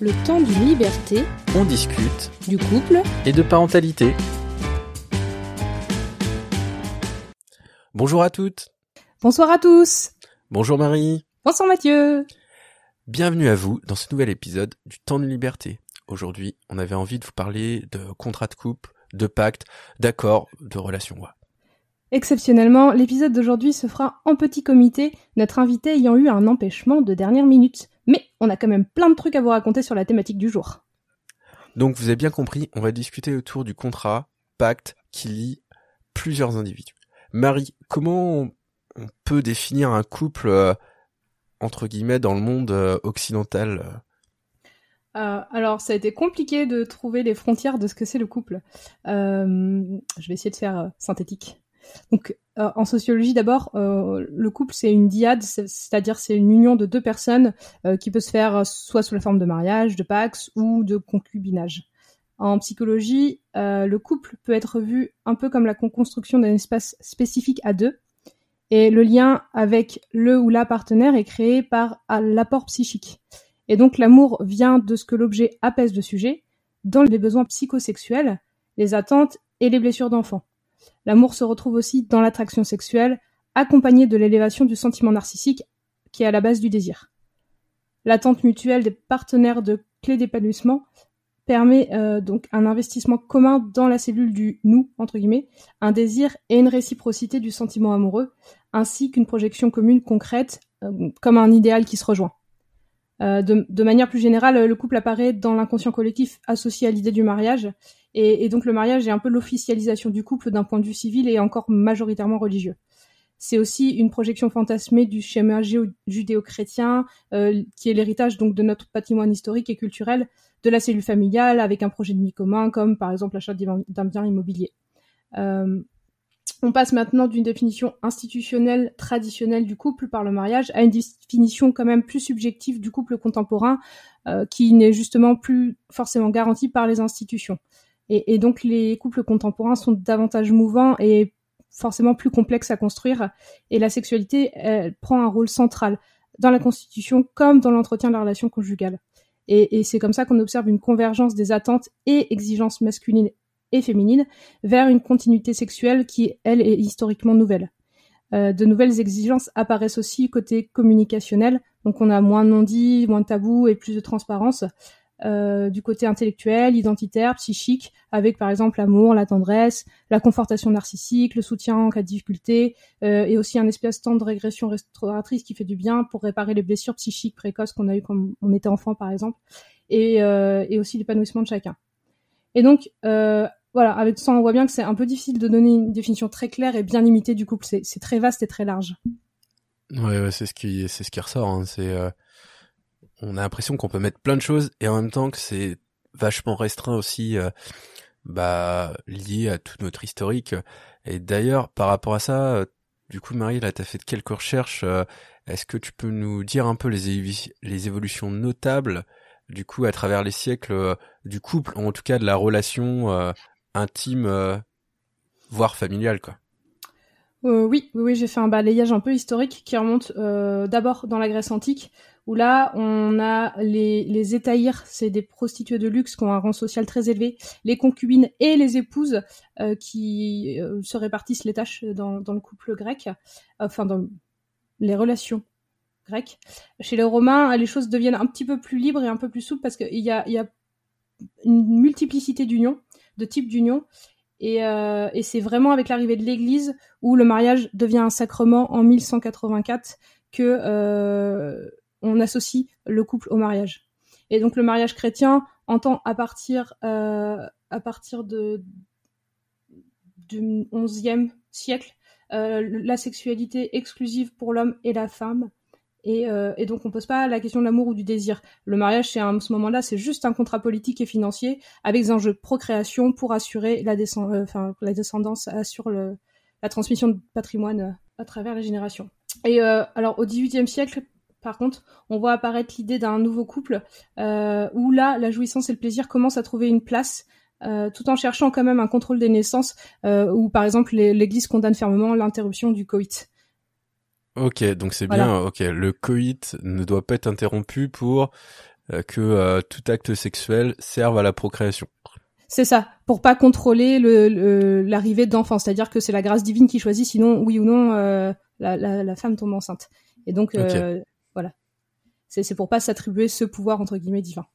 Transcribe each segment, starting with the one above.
Le temps d'une liberté, On discute du couple, et de parentalité. Bonjour à toutes. Bonsoir à tous Bonjour Marie. Bonsoir Mathieu Bienvenue à vous dans ce nouvel épisode du temps d'une liberté. Aujourd'hui, on avait envie de vous parler de contrat de couple, de pacte, d'accords, de relations. ouais. Exceptionnellement, l'épisode d'aujourd'hui se fera en petit comité, notre invité ayant eu un empêchement de dernière minute. Mais on a quand même plein de trucs à vous raconter sur la thématique du jour. Donc vous avez bien compris, on va discuter autour du contrat, pacte qui lie plusieurs individus. Marie, comment on peut définir un couple euh, entre guillemets dans le monde euh, occidental euh? Alors, ça a été compliqué de trouver les frontières de ce que c'est le couple. Je vais essayer de faire synthétique. Donc, euh, en sociologie, d'abord, euh, le couple, c'est une diade, c'est- c'est-à-dire c'est une union de deux personnes euh, qui peut se faire soit sous la forme de mariage, de pax ou de concubinage. En psychologie, le couple peut être vu un peu comme la construction d'un espace spécifique à deux, et le lien avec le ou la partenaire est créé par l'apport psychique. Et donc l'amour vient de ce que l'objet apaise le sujet, dans les besoins psychosexuels, les attentes et les blessures d'enfant. L'amour se retrouve aussi dans l'attraction sexuelle, accompagnée de l'élévation du sentiment narcissique qui est à la base du désir. L'attente mutuelle des partenaires de clé d'épanouissement permet euh, donc un investissement commun dans la cellule du nous, entre guillemets, un désir et une réciprocité du sentiment amoureux, ainsi qu'une projection commune concrète, euh, comme un idéal qui se rejoint. Euh, de, manière plus générale, le couple apparaît dans l'inconscient collectif associé à l'idée du mariage, et, donc le mariage est un peu l'officialisation du couple d'un point de vue civil et encore majoritairement religieux. C'est aussi une projection fantasmée du schéma judéo-chrétien, euh, qui est l'héritage donc de notre patrimoine historique et culturel, de la cellule familiale avec un projet de vie commun, comme par exemple l'achat d'un bien immobilier. Euh, on passe maintenant d'une définition institutionnelle traditionnelle du couple par le mariage à une définition quand même plus subjective du couple contemporain euh, qui n'est justement plus forcément garantie par les institutions. Et, donc les couples contemporains sont davantage mouvants et forcément plus complexes à construire et la sexualité elle, prend un rôle central dans la constitution comme dans l'entretien de la relation conjugale. Et c'est comme ça qu'on observe une convergence des attentes et exigences masculines et féminines vers une continuité sexuelle qui, elle, est historiquement nouvelle. Euh, de nouvelles exigences apparaissent aussi côté communicationnel, donc on a moins de non-dits, moins de tabous et plus de transparence. Euh, du côté intellectuel, identitaire, psychique, avec par exemple l'amour, la tendresse, la confortation narcissique, le soutien en cas de difficulté, euh, et aussi un espace temps de régression restauratrice qui fait du bien pour réparer les blessures psychiques précoces qu'on a eues quand on était enfant par exemple, et, et aussi l'épanouissement de chacun. Et donc, voilà, avec ça, on voit bien que c'est un peu difficile de donner une définition très claire et bien limitée du couple. C'est très vaste et très large. Ouais, ouais, c'est ce qui, c'est ce qui ressort. hein. C'est, euh, on a l'impression qu'on peut mettre plein de choses et en même temps que c'est vachement restreint aussi, euh, bah, lié à tout notre historique. Et d'ailleurs, par rapport à ça, euh, du coup, Marie, là, t'as fait quelques recherches. euh, Est-ce que tu peux nous dire un peu les, les évolutions notables, du coup, à travers les siècles du couple, ou en tout cas de la relation intime, euh, voire familiale, quoi. Euh, oui, oui, j'ai fait un balayage un peu historique qui remonte euh, d'abord dans la Grèce antique, où là, on a les, les c'est des prostituées de luxe qui ont un rang social très élevé, les concubines et les épouses qui se répartissent les tâches dans, dans le couple grec, enfin dans les relations grecques. Chez les Romains, les choses deviennent un petit peu plus libres et un peu plus souples parce qu'il y a, y a une multiplicité d'unions, de types d'unions, et, euh, et c'est vraiment avec l'arrivée de l'Église où le mariage devient un sacrement en 1184 que euh, on associe le couple au mariage. Et donc le mariage chrétien entend à partir euh, de du 11e siècle la sexualité exclusive pour l'homme et la femme. Et, euh, et donc on pose pas la question de l'amour ou du désir. Le mariage, c'est à ce moment-là, c'est juste un contrat politique et financier avec des enjeux de procréation pour assurer la, euh, la descendance, assure le, la transmission de patrimoine euh, à travers les générations. Et euh, alors au XVIIIe siècle, par contre, on voit apparaître l'idée d'un nouveau couple euh, où là, la jouissance et le plaisir commencent à trouver une place. Euh, tout en cherchant quand même un contrôle des naissances, euh, où par exemple l'Église condamne fermement l'interruption du coït. Ok, donc c'est Voilà. bien. Ok, le coït ne doit pas être interrompu pour que tout acte sexuel serve à la procréation. C'est ça, pour pas contrôler l'arrivée d'enfants, c'est-à-dire que c'est la grâce divine qui choisit, sinon oui ou non la, femme tombe enceinte. Et donc voilà, c'est pour pas s'attribuer ce pouvoir entre guillemets divin.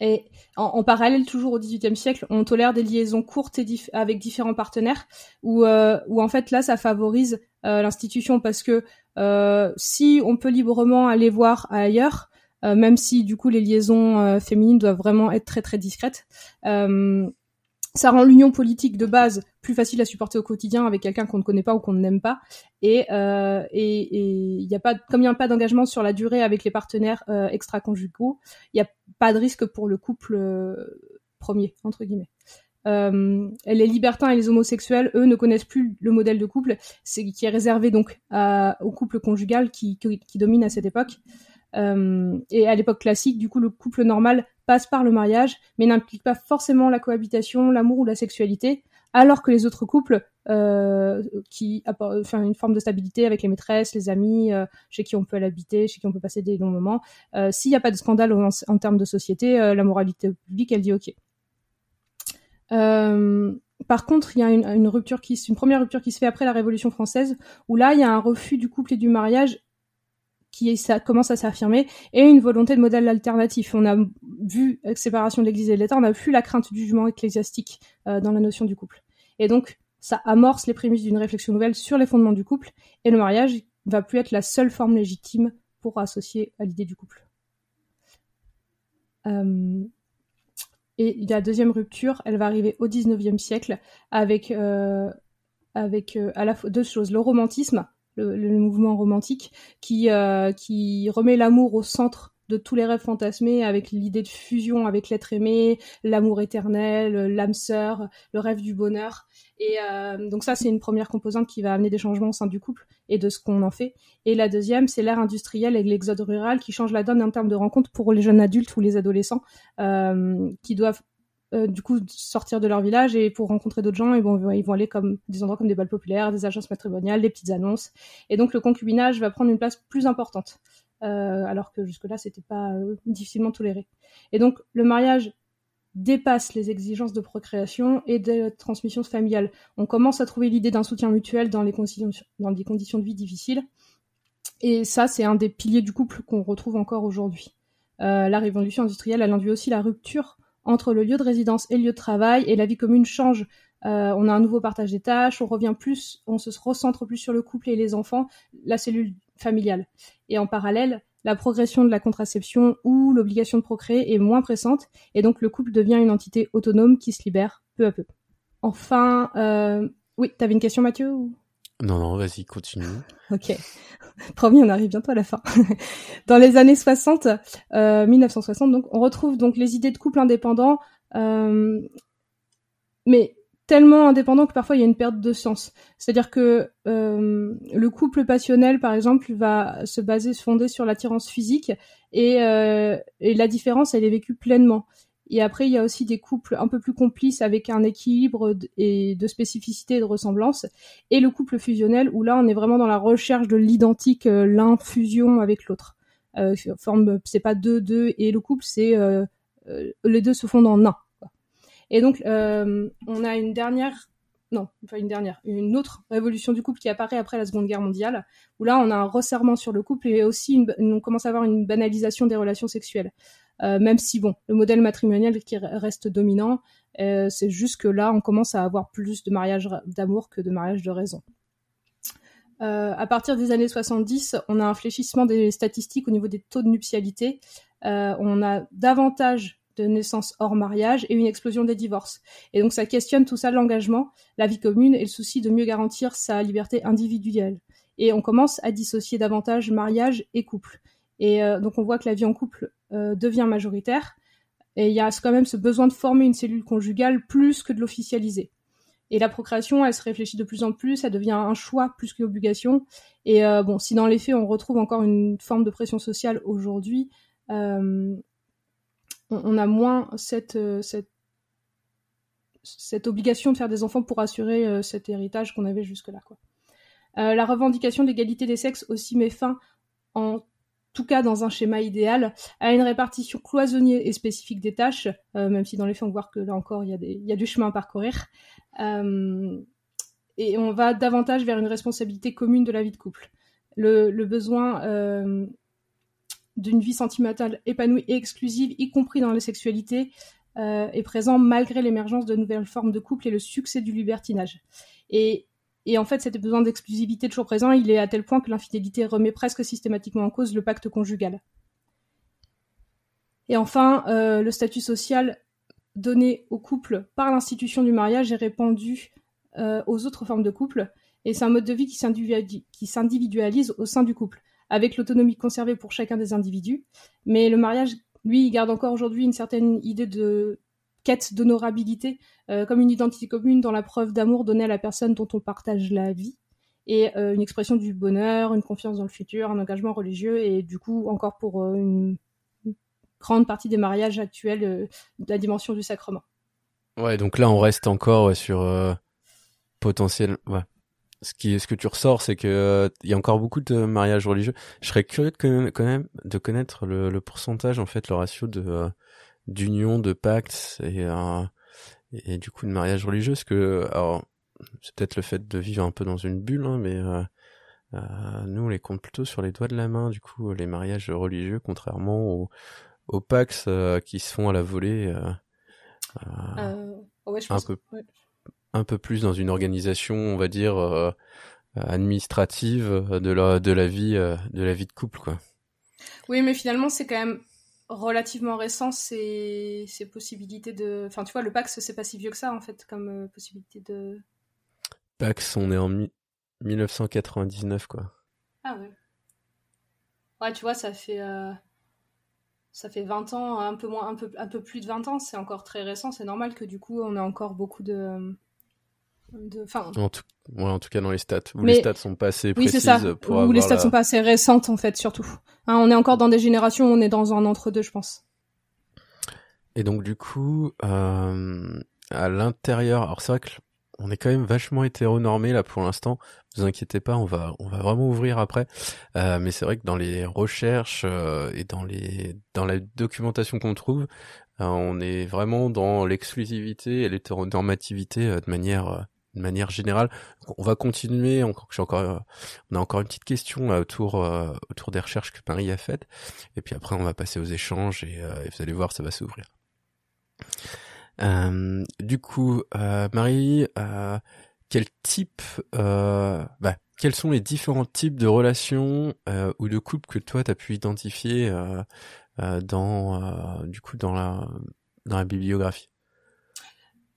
Et en, parallèle, toujours au XVIIIe siècle, on tolère des liaisons courtes et avec différents partenaires, où, euh, où en fait là, ça favorise euh, l'institution parce que euh, si on peut librement aller voir ailleurs, euh, même si du coup les liaisons euh, féminines doivent vraiment être très très discrètes, ça rend l'union politique de base plus facile à supporter au quotidien avec quelqu'un qu'on ne connaît pas ou qu'on n'aime pas. Et euh, et il y a pas comme il n'y a pas d'engagement sur la durée avec les partenaires euh, extra-conjugaux, il n'y a pas de risque pour le couple euh, premier entre guillemets. Euh, les libertins et les homosexuels, eux, ne connaissent plus le modèle de couple, c'est qui est réservé donc au couple conjugal qui, qui, qui domine à cette époque. Euh, et à l'époque classique, du coup, le couple normal passe par le mariage, mais n'implique pas forcément la cohabitation, l'amour ou la sexualité, alors que les autres couples euh, qui apportent une forme de stabilité avec les maîtresses, les amis, euh, chez qui on peut l'habiter, chez qui on peut passer des longs moments, s'il n'y a pas de scandale en, termes de société, la moralité publique, elle dit OK. par contre, il y a une, une, rupture qui, une première rupture qui se fait après la Révolution française, où là, il y a un refus du couple et du mariage qui commence à s'affirmer et une volonté de modèle alternatif. On a vu avec séparation de l'Église et de l'État, on a vu la crainte du jugement ecclésiastique euh, dans la notion du couple. Et donc ça amorce les prémices d'une réflexion nouvelle sur les fondements du couple et le mariage va plus être la seule forme légitime pour associer à l'idée du couple. Euh, et la deuxième rupture, elle va arriver au 19e siècle avec, euh, avec deux choses, le romantisme le, mouvement romantique, qui, euh, qui remet l'amour au centre de tous les rêves fantasmés avec l'idée de fusion avec l'être aimé, l'amour éternel, l'âme sœur, le rêve du bonheur. Et euh, donc ça, c'est une première composante qui va amener des changements au sein du couple et de ce qu'on en fait. Et la deuxième, c'est l'ère industrielle et l'exode rural qui change la donne en termes de rencontres pour les jeunes adultes ou les adolescents euh, qui doivent euh, du coup sortir de leur village et pour rencontrer d'autres gens, ils vont, ils vont aller comme des endroits comme des balles populaires, des agences matrimoniales, des petites annonces. Et donc le concubinage va prendre une place plus importante, euh, alors que jusque-là c'était pas euh, difficilement toléré. Et donc le mariage dépasse les exigences de procréation et de transmission familiale. On commence à trouver l'idée d'un soutien mutuel dans les dans des conditions de vie difficiles. Et ça, c'est un des piliers du couple qu'on retrouve encore aujourd'hui. La révolution industrielle, elle induit aussi la rupture entre le lieu de résidence et le lieu de travail et la vie commune change. Euh, on a un nouveau partage des tâches, on revient plus, on se recentre plus sur le couple et les enfants, la cellule familiale. Et en parallèle, la progression de la contraception ou l'obligation de procréer est moins pressante et donc le couple devient une entité autonome qui se libère peu à peu. Enfin, euh... oui, t'avais une question Mathieu Non, non, vas-y, continue. ok. Promis, on arrive bientôt à la fin. Dans les années 60, euh, 1960, donc, on retrouve donc les idées de couple indépendant, euh, mais tellement indépendant que parfois il y a une perte de sens. C'est-à-dire que euh, le couple passionnel, par exemple, va se baser, se fonder sur l'attirance physique, et, euh, et la différence, elle est vécue pleinement. Et après, il y a aussi des couples un peu plus complices avec un équilibre et de spécificité et de ressemblance. Et le couple fusionnel, où là, on est vraiment dans la recherche de l'identique, euh, l'infusion avec l'autre. Euh, c'est pas deux, deux, et le couple, c'est euh, les deux se fondent en un. Et donc, on a une dernière, non, pas une dernière, une autre révolution du couple qui apparaît après la Seconde Guerre mondiale, où là, on a un resserrement sur le couple et aussi on commence à avoir une banalisation des relations sexuelles. Euh, même si bon, le modèle matrimonial qui reste dominant, euh, c'est juste que là, on commence à avoir plus de mariages d'amour que de mariages de raison. Euh, à partir des années 70, on a un fléchissement des statistiques au niveau des taux de nuptialité. On a davantage de naissances hors mariage et une explosion des divorces. Et donc ça questionne tout ça, l'engagement, la vie commune et le souci de mieux garantir sa liberté individuelle. Et on commence à dissocier davantage mariage et couple. Et donc on voit que la vie en couple devient majoritaire. Et il y a quand même ce besoin de former une cellule conjugale plus que de l'officialiser. Et la procréation, elle se réfléchit de plus en plus, elle devient un choix plus qu'une obligation. Et euh, bon, si dans les faits on retrouve encore une forme de pression sociale aujourd'hui, euh, on, a moins cette, euh, obligation de faire des enfants pour assurer euh, cet héritage qu'on avait jusque-là. La revendication de l'égalité des sexes aussi met fin en tout cas dans un schéma idéal, à une répartition cloisonnée et spécifique des tâches, euh, même si dans les faits on voit que là encore il y, a du chemin à parcourir. Euh, et on va davantage vers une responsabilité commune de la vie de couple. Le, besoin euh, d'une vie sentimentale épanouie et exclusive, y compris dans la sexualité, est présent malgré l'émergence de nouvelles formes de couple et le succès du libertinage. Et en fait, cet besoin d'exclusivité toujours présent, il est à tel point que l'infidélité remet presque systématiquement en cause le pacte conjugal. Et enfin, euh, le statut social donné au couple par l'institution du mariage est répandu euh, aux autres formes de couple, et c'est un mode de vie qui s'individualise au sein du couple, avec l'autonomie conservée pour chacun des individus. Mais le mariage, lui, garde encore aujourd'hui une certaine idée de quête d'honorabilité, euh, comme une identité commune dans la preuve d'amour donnée à la personne dont on partage la vie, et euh, une expression du bonheur, une confiance dans le futur, un engagement religieux, et du coup, encore pour euh, une grande partie des mariages actuels, la dimension du sacrement. Ouais, donc là, on reste encore sur potentiel. Ce qui, ce que tu ressors, c'est que il y a encore beaucoup de mariages religieux. Je serais curieux de, connaître le pourcentage, en fait, le ratio de d'union, de pactes et, euh, et du coup de mariage religieux. Parce que, alors, c'est peut-être le fait de vivre un peu dans une bulle, hein, mais euh, euh, nous, on les compte plutôt sur les doigts de la main, du coup, les mariages religieux, contrairement aux, aux pactes qui se font à la volée. un peu, un peu plus dans une organisation, on va dire administrative de la de la vie de la vie de couple, quoi. Oui, mais finalement, c'est quand même relativement récent ces, ces possibilités de. Enfin, tu vois, le Pax, c'est pas si vieux que ça, en fait, comme euh, possibilité de. Pax, on est en 1999, quoi. Ah ouais. Ouais, tu vois, ça fait. Euh, ça fait 20 ans, un peu, moins, un, peu, un peu plus de 20 ans, c'est encore très récent, c'est normal que du coup, on a encore beaucoup de. De... En, tout... en tout cas, dans les stats, où les stats sont pas assez précises oui, ça. pour Où les stats sont pas assez récentes, en fait, surtout. Hein, on est encore dans des générations on est dans un entre-deux, je pense. Et donc du coup, euh, à l'intérieur, alors c'est vrai que on est quand même vachement hétéronormé là pour l'instant. Vous inquiétez pas, on va on va vraiment ouvrir après. Euh, mais c'est vrai que dans les recherches euh, et dans les dans la documentation qu'on trouve, on est vraiment dans l'exclusivité et l'hétéronormativité de manière de manière générale. On va continuer. Encore, encore, euh, on a encore une petite question autour euh, autour des recherches que Marie a faites. Et puis après, on va passer aux échanges et, euh, vous allez voir, ça va s'ouvrir. du coup, Marie, quel type, bah, quels sont les différents types de relations ou de couples que toi t'as pu identifier dans du coup dans la dans la bibliographie?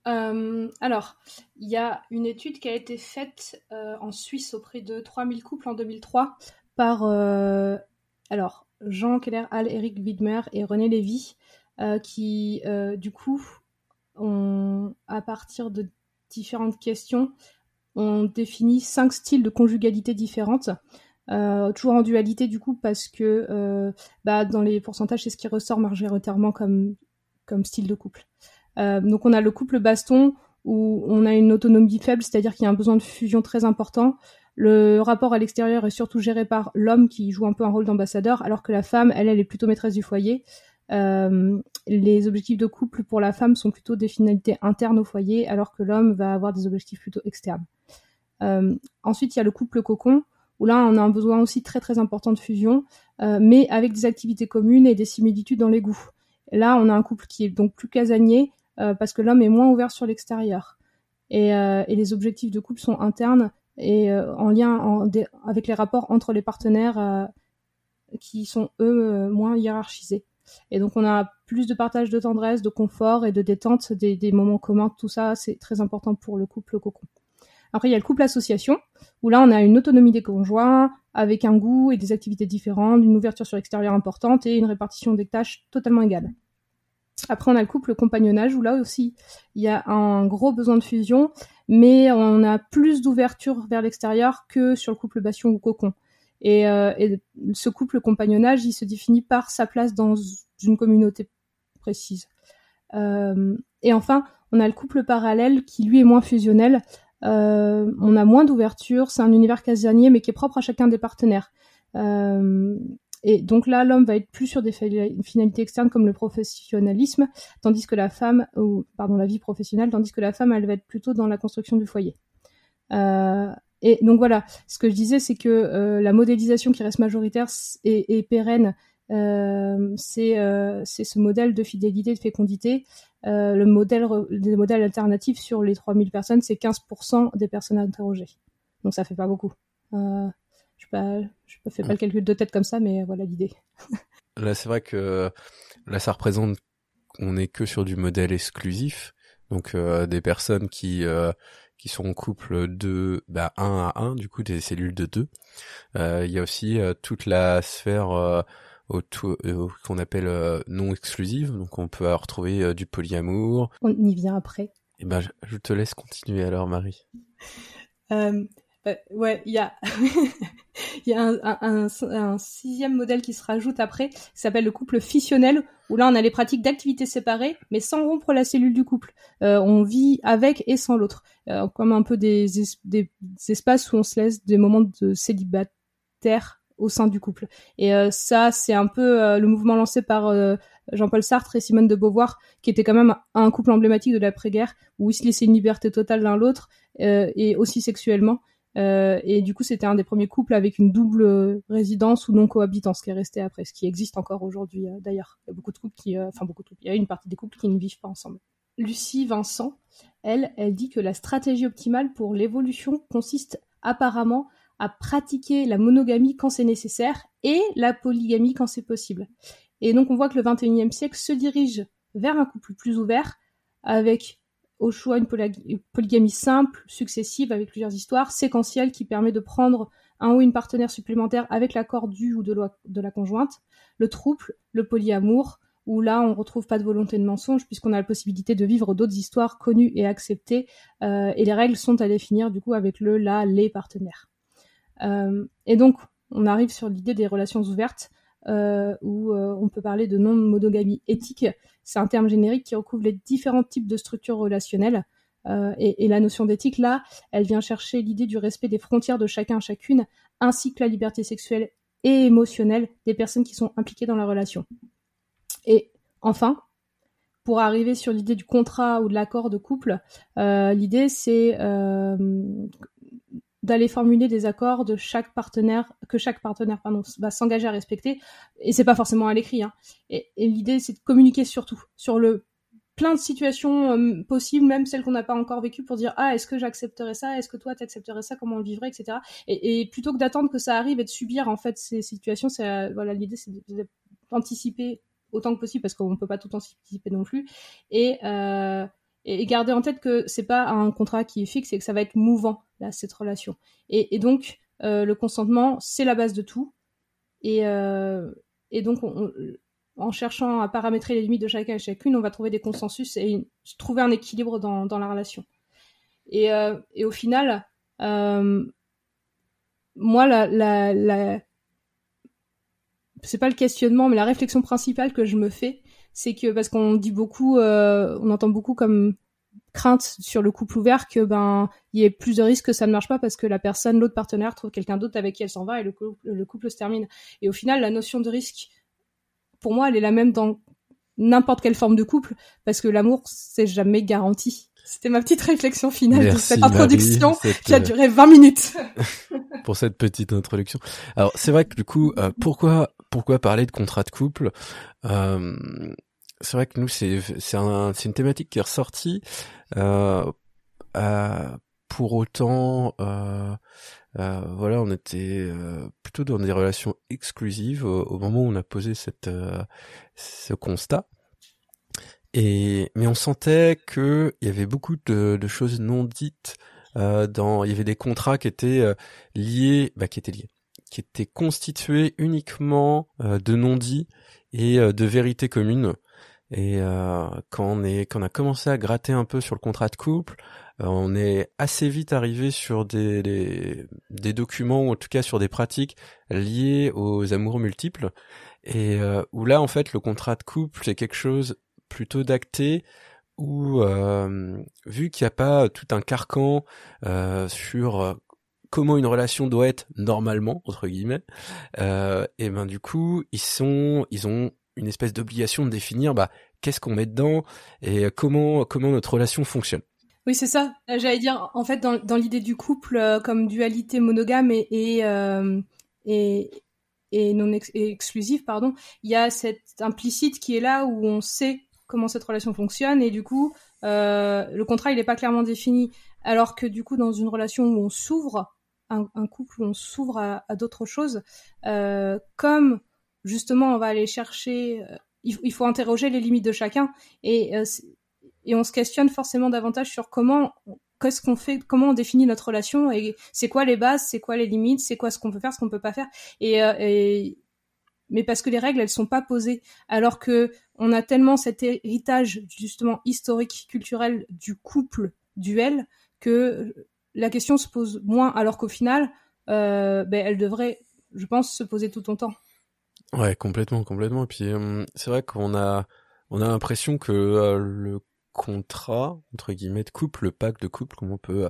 Euh, alors, il y a une étude qui a été faite euh, en Suisse auprès de 3000 couples en 2003 par euh, alors, Jean Keller, Al, Eric Widmer et René Lévy, qui, du coup, ont, à partir de différentes questions, ont défini cinq styles de conjugalité différentes. toujours en dualité du coup parce que bah, dans les pourcentages c'est ce qui ressort majoritairement comme, comme style de couple. Euh, donc on a le couple baston où on a une autonomie faible, c'est-à-dire qu'il y a un besoin de fusion très important. Le rapport à l'extérieur est surtout géré par l'homme qui joue un peu un rôle d'ambassadeur, alors que la femme, elle, elle est plutôt maîtresse du foyer. Euh, les objectifs de couple pour la femme sont plutôt des finalités internes au foyer, alors que l'homme va avoir des objectifs plutôt externes. Euh, ensuite, il y a le couple cocon, où là, on a un besoin aussi très très important de fusion, mais avec des activités communes et des similitudes dans les goûts. Là, on a un couple qui est donc plus casanier, parce que l'homme est moins ouvert sur l'extérieur. Et, euh, les objectifs de couple sont internes et euh, en lien en, avec les rapports entre les partenaires qui sont eux moins hiérarchisés. Et donc on a plus de partage de tendresse, de confort et de détente, des, des moments communs, tout ça c'est très important pour le couple cocon. Après il y a le couple association, où là on a une autonomie des conjoints, avec un goût et des activités différentes, une ouverture sur l'extérieur importante et une répartition des tâches totalement égale. Après, on a le couple compagnonnage où là aussi, il y a un gros besoin de fusion, mais on a plus d'ouverture vers l'extérieur que sur le couple bastion ou cocon. Et, euh, ce couple compagnonnage, il se définit par sa place dans une communauté précise. Euh, et enfin, on a le couple parallèle qui lui est moins fusionnel. Euh, on a moins d'ouverture, c'est un univers casanier mais qui est propre à chacun des partenaires. Et donc là, l'homme va être plus sur des finalités externes comme le professionnalisme, tandis que la femme, pardon, la vie professionnelle, tandis que la femme, elle va être plutôt dans la construction du foyer. Euh, et donc voilà, ce que je disais, c'est que euh, la modélisation qui reste majoritaire et, pérenne, euh, c'est ce modèle de fidélité, de fécondité. Le modèle, des modèles alternatifs sur les 3000 personnes, c'est 15% des personnes interrogées. Donc ça fait pas beaucoup. Je ne je fais pas le calcul de tête comme ça, mais voilà l'idée. là, c'est vrai que là, ça représente on n'est que sur du modèle exclusif, donc euh, des personnes qui euh, qui sont en couple de bah, 1 à 1, du coup des cellules de 2. Euh, il y a aussi toute la sphère qu'on appelle non exclusive, donc on peut retrouver du polyamour. On y vient après. Et eh ben, je te laisse continuer alors, Marie. Euh, ouais, il y a, un, sixième modèle qui se rajoute après, qui s'appelle le couple fissionnel, où là on a les pratiques d'activités séparées, mais sans rompre la cellule du couple. Euh, on vit avec et sans l'autre, euh, comme un peu des, des, espaces où on se laisse des moments de célibataire au sein du couple. Et ça, c'est un peu le mouvement lancé par Jean-Paul Sartre et Simone de Beauvoir, qui était quand même un couple emblématique de l'après-guerre, où ils se laissaient une liberté totale l'un l'autre, et aussi sexuellement. Euh, et du coup, c'était un des premiers couples avec une double résidence ou non cohabitance qui est resté après, ce qui existe encore aujourd'hui euh, d'ailleurs. Il y a beaucoup de couples qui, euh, enfin beaucoup de couples, il y a une partie des couples qui ne vivent pas ensemble. Lucie Vincent, elle, elle dit que la stratégie optimale pour l'évolution consiste apparemment à pratiquer la monogamie quand c'est nécessaire et la polygamie quand c'est possible. Et donc on voit que le 21e siècle se dirige vers un couple plus ouvert avec au choix une polygamie simple, successive, avec plusieurs histoires, séquentielle, qui permet de prendre un ou une partenaire supplémentaire avec l'accord du ou de la, conjointe, le trouble, le polyamour, où là on retrouve pas de volonté de mensonge puisqu'on a la possibilité de vivre d'autres histoires connues et acceptées, euh, et les règles sont à définir du coup avec le, la, les partenaires. Euh, et donc on arrive sur l'idée des relations ouvertes, euh, où euh, on peut parler de non-monogamie éthique. C'est un terme générique qui recouvre les différents types de structures relationnelles. Euh, et, et, la notion d'éthique, là, elle vient chercher l'idée du respect des frontières de chacun chacune, ainsi que la liberté sexuelle et émotionnelle des personnes qui sont impliquées dans la relation. Et enfin, pour arriver sur l'idée du contrat ou de l'accord de couple, euh, l'idée c'est euh, d'aller formuler des accords de chaque partenaire que chaque partenaire va s'engager à respecter. Et c'est pas forcément à l'écrit hein. et, l'idée c'est de communiquer surtout sur le plein de situations euh, possibles même celles qu'on n'a pas encore vécues pour dire ah est-ce que j'accepterais ça? Est-ce que toi t'accepterais ça? Comment on vivrait? Etc et, plutôt que d'attendre que ça arrive et de subir en fait ces situations c'est euh, voilà l'idée c'est d'anticiper autant que possible parce qu'on peut pas tout anticiper non plus. Et euh, et, garder en tête que c'est pas un contrat qui est fixe et que ça va être mouvant là cette relation. Et, donc euh, le consentement c'est la base de tout. Et, euh, donc en cherchant à paramétrer les limites de chacun et chacune, on va trouver des consensus et trouver un équilibre dans, la relation. Et, euh, au final, moi la, la c'est pas le questionnement, mais la réflexion principale que je me fais, c'est que parce qu'on dit beaucoup, euh, on entend beaucoup comme crainte sur le couple ouvert que ben il y ait plus de risques que ça ne marche pas parce que la personne, l'autre partenaire trouve quelqu'un d'autre avec qui elle s'en va et le couple, le couple se termine. Et au final, la notion de risque, pour moi, elle est la même dans n'importe quelle forme de couple parce que l'amour c'est jamais garanti. C'était ma petite réflexion finale de cette introduction qui a duré 20 minutes. pour cette petite introduction. Alors c'est vrai que du coup, euh, pourquoi pourquoi parler de contrat de couple? Euh, c'est vrai que nous, c'est c'est un, une thématique qui est ressortie. Euh, euh, pour autant, euh, euh, voilà, on était euh, plutôt dans des relations exclusives au, moment où on a posé cette ce constat. Et mais on sentait que il y avait beaucoup de, de choses non dites. dans, il y avait des contrats qui étaient liés, bah, qui étaient liés, qui étaient constitués uniquement de non-dits et de vérités communes. Et euh, quand on est, quand on a commencé à gratter un peu sur le contrat de couple, euh, on est assez vite arrivé sur des, des, des documents ou en tout cas sur des pratiques liées aux amours multiples. Et euh, où là, en fait, le contrat de couple c'est quelque chose plutôt d'acté, où vu qu'il n'y a pas tout un carcan sur comment une relation doit être normalement entre guillemets, euh, et ben du coup ils sont, ils ont une espèce d'obligation de définir bah qu'est-ce qu'on met dedans et comment comment notre relation fonctionne. Oui, c'est ça. J'allais dire, en fait, dans, dans l'idée du couple euh, comme dualité monogame et, et, euh, et, non exclusive, pardon, il y a cette implicite qui est là où on sait comment cette relation fonctionne et du coup, euh, le contrat, il n'est pas clairement défini. Alors que du coup, dans une relation où on s'ouvre, un, un, couple où on s'ouvre à, à d'autres choses, euh, comme justement on va aller chercher, euh, il, il, faut interroger les limites de chacun et euh, et on se questionne forcément davantage sur comment qu'est-ce qu'on fait, comment on définit notre relation et c'est quoi les bases, c'est quoi les limites, c'est quoi ce qu'on peut faire, ce qu'on peut pas faire. Et, euh, et, mais parce que les règles elles sont pas posées, alors que on a tellement cet héritage justement historique, culturel du couple duel que la question se pose moins, alors qu'au final, euh, ben, elle devrait, je pense, se poser tout autant. Ouais, complètement, complètement. Et puis euh, c'est vrai qu'on a on a l'impression que euh, le contrat entre guillemets de couple, le pacte de couple, comme on peut,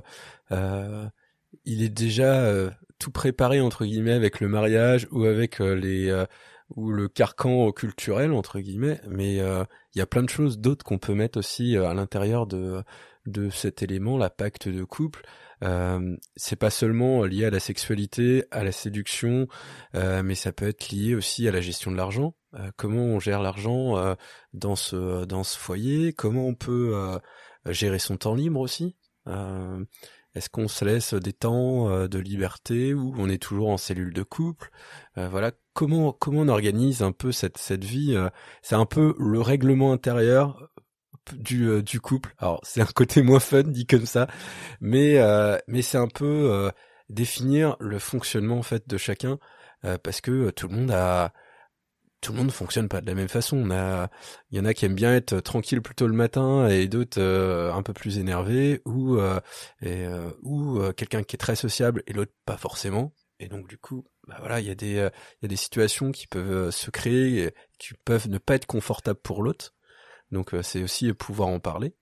il est déjà tout préparé entre guillemets avec le mariage ou avec les ou le carcan culturel entre guillemets, mais il y a plein de choses d'autres qu'on peut mettre aussi à l'intérieur de de cet élément, la pacte de couple. Euh, c'est pas seulement lié à la sexualité, à la séduction, euh, mais ça peut être lié aussi à la gestion de l'argent. Euh, comment on gère l'argent euh, dans ce dans ce foyer? Comment on peut euh, gérer son temps libre aussi? Est-ce qu'on se laisse des temps de liberté ou on est toujours en cellule de couple? Voilà, comment comment on organise un peu cette cette vie C'est un peu le règlement intérieur du du couple. Alors c'est un côté moins fun dit comme ça, mais mais c'est un peu définir le fonctionnement en fait de chacun parce que tout le monde a tout le monde fonctionne pas de la même façon. On a, il y en a qui aiment bien être tranquille plutôt le matin et d'autres euh, un peu plus énervés ou euh, et, euh, ou quelqu'un qui est très sociable et l'autre pas forcément. Et donc du coup, bah voilà, il y a des il y a des situations qui peuvent se créer et qui peuvent ne pas être confortables pour l'autre. Donc c'est aussi pouvoir en parler.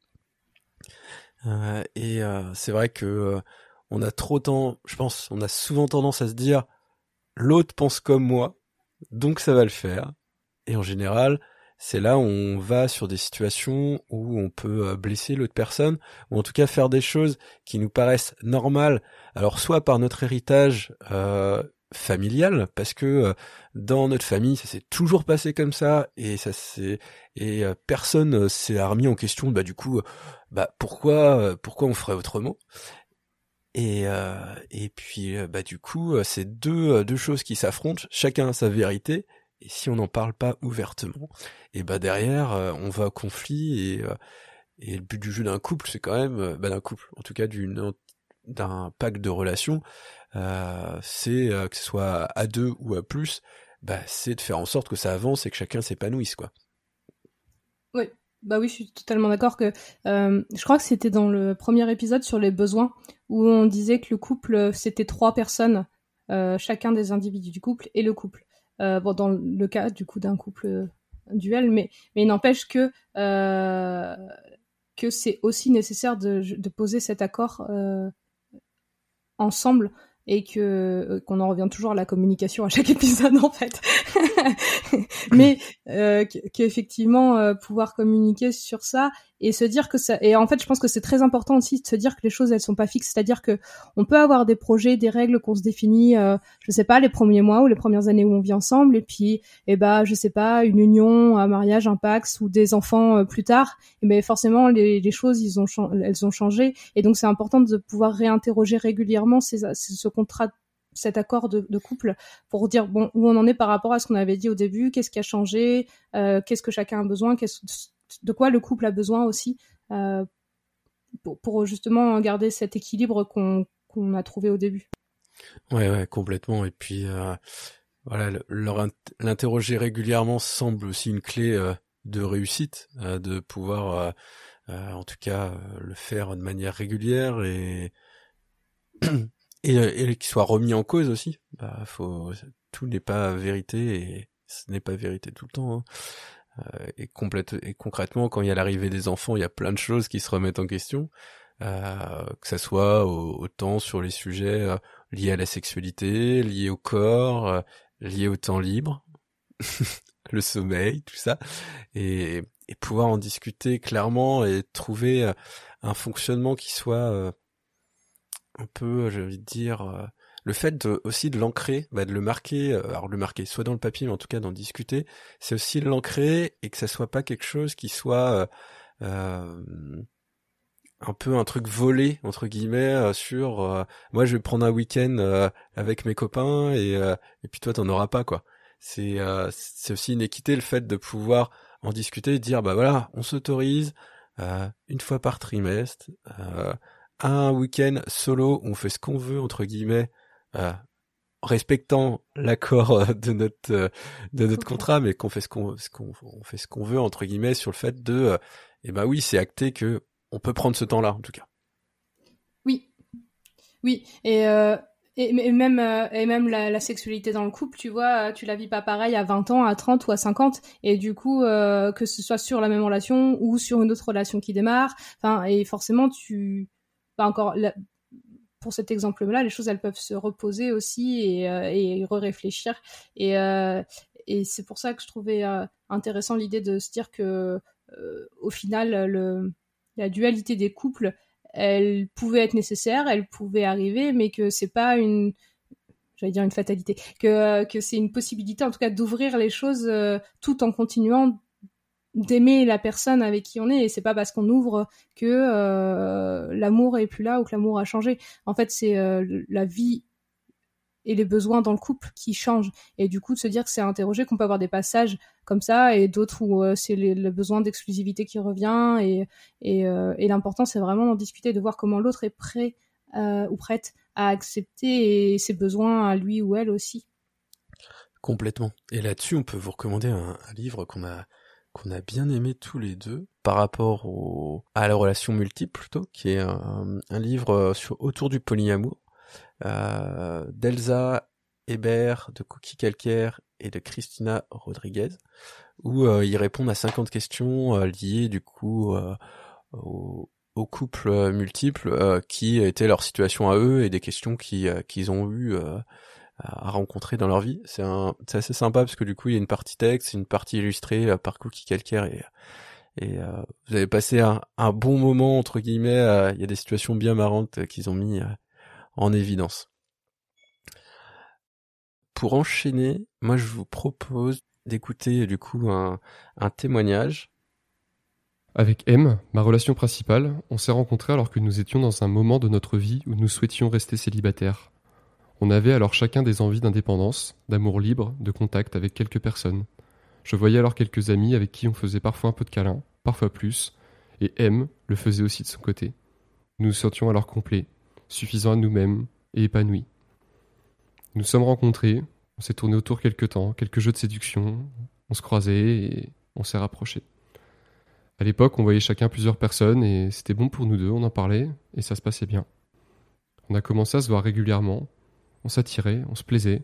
et c'est vrai que on a trop temps, je pense, on a souvent tendance à se dire l'autre pense comme moi donc ça va le faire. Et en général, c'est là où on va sur des situations où on peut euh, blesser l'autre personne, ou en tout cas faire des choses qui nous paraissent normales. Alors soit par notre héritage euh, familial, parce que euh, dans notre famille, ça s'est toujours passé comme ça, et ça c'est et euh, personne s'est remis en question. Bah du coup, bah pourquoi pourquoi on ferait autrement? Et, euh, et puis, euh, bah, du coup, euh, c'est deux, deux choses qui s'affrontent, chacun a sa vérité, et si on n'en parle pas ouvertement, et bah derrière, on va au conflit, et, et le but du jeu d'un couple, c'est quand même, bah, d'un couple, en tout cas d'une d'un pacte de relations, euh, c'est que ce soit à deux ou à plus, bah, c'est de faire en sorte que ça avance et que chacun s'épanouisse, quoi. Oui, bah oui, je suis totalement d'accord que euh, je crois que c'était dans le premier épisode sur les besoins où on disait que le couple c'était trois personnes, euh, chacun des individus du couple et le couple. Euh, bon, dans le cas du coup d'un couple duel, mais mais n'empêche que euh, que c'est aussi nécessaire de, poser cet accord euh, ensemble et que euh, qu'on en revient toujours à la communication à chaque épisode en fait mais euh, qu'effectivement euh, pouvoir communiquer sur ça et se dire que ça et en fait je pense que c'est très important aussi de se dire que les choses elles sont pas fixes. C'est-à-dire que on peut avoir des projets des règles qu'on se définit euh, je sais pas les premiers mois ou les premières années où on vit ensemble et puis eh bah je sais pas une union un mariage un pax ou des enfants euh, plus tard et ben forcément les, les choses ils ont elles ont changé. Et donc c'est important de pouvoir réinterroger régulièrement ces, ce contrat cet accord de, couple pour dire bon où on en est par rapport à ce qu'on avait dit au début, qu'est-ce qui a changé, euh, qu'est-ce que chacun a besoin, de quoi le couple a besoin aussi euh, pour, justement garder cet équilibre qu'on a trouvé au début. Ouais, complètement. Et puis euh, voilà, l'interroger régulièrement semble aussi une clé de réussite, de pouvoir, en tout cas, le faire de manière régulière et et, et qu'il soit remis en cause aussi. Bah, faut, tout n'est pas vérité et ce n'est pas vérité tout le temps. Hein. Euh, et, complète, et concrètement, quand il y a l'arrivée des enfants, il y a plein de choses qui se remettent en question. Euh, que ça soit autant sur les sujets euh, liées à la sexualité, liées au corps, euh, liées au temps libre, le sommeil, tout ça, et, et, pouvoir en discuter clairement et trouver euh, un fonctionnement qui soit euh, un peu, j'ai envie de dire, le fait de, aussi de l'ancrer, bah de le marquer, alors le marquer soit dans le papier, mais en tout cas d'en discuter, c'est aussi l'ancrer et que ça soit pas quelque chose qui soit euh, un peu un truc volé entre guillemets euh, sur euh, moi je vais prendre un week-end euh, avec mes copains et et puis toi t'en auras pas quoi. C'est c'est aussi une équité le fait de pouvoir en discuter et dire bah voilà on s'autorise une fois par trimestre un week-end solo on fait ce qu'on veut entre guillemets respectant l'accord de notre de notre contrat mais qu'on fait ce qu'on ce qu'on on fait ce qu'on veut entre guillemets sur le fait de et bah oui c'est acté que on peut prendre ce temps-là, en tout cas. Oui, oui, et, euh, et, même, euh, et même la, sexualité dans le couple, tu vois, tu la vis pas pareil à 20 ans, à 30 ou à 50, et du coup, euh, que ce soit sur la même relation ou sur une autre relation qui démarre, enfin, et forcément, tu, pas encore, pour cet exemple-là, les choses elles peuvent se reposer aussi et, et re-réfléchir. Et, et c'est pour ça que je trouvais intéressant l'idée de se dire que au final, la dualité des couples, elle pouvait être nécessaire, elle pouvait arriver, mais que c'est pas une, j'allais dire une fatalité, que, euh, c'est une possibilité en tout cas d'ouvrir les choses euh, tout en continuant d'aimer la personne avec qui on est et c'est pas parce qu'on ouvre que euh, l'amour est plus là ou que l'amour a changé. En fait, c'est la vie et les besoins dans le couple qui changent. Et du coup, de se dire que c'est interrogé, qu'on peut avoir des passages comme ça et d'autres où euh, c'est le besoin d'exclusivité qui revient. Et, et, euh, l'important, c'est vraiment d'en discuter, de voir comment l'autre est prêt euh, ou prête à accepter ses besoins à lui ou elle aussi. Complètement. Et là-dessus, on peut vous recommander un, livre qu'on a qu'on a bien aimé tous les deux par rapport au, à la relation multiple plutôt, qui est un, livre sur autour du polyamour euh, d'Elsa Hébert, de Cookie Calcaire et de Christina Rodriguez, où euh, ils répondent à 50 questions euh, liées du coup au, au, couple multiple qui était leur situation à eux et des questions qu'ils ont eu à rencontrer dans leur vie. C'est assez sympa parce que du coup il y a une partie texte, une partie illustrée par Cookie Calcaire et et vous avez passé un, un, bon moment entre guillemets. Il y a des situations bien marrantes qu'ils ont mis en évidence. Pour enchaîner, moi je vous propose d'écouter du coup un, témoignage. Avec M, ma relation principale, on s'est rencontrés alors que nous étions dans un moment de notre vie où nous souhaitions rester célibataires. On avait alors chacun des envies d'indépendance, d'amour libre, de contact avec quelques personnes. Je voyais alors quelques amis avec qui on faisait parfois un peu de câlin, parfois plus, et M le faisait aussi de son côté. Nous nous sentions alors complets, suffisant à nous-mêmes et épanouis. Nous sommes rencontrés, on s'est tourné autour quelques temps, quelques jeux de séduction, on se croisait et on s'est rapprochés. À l'époque, on voyait chacun plusieurs personnes et c'était bon pour nous deux, on en parlait et ça se passait bien. On a commencé à se voir régulièrement, on s'attirait, on se plaisait,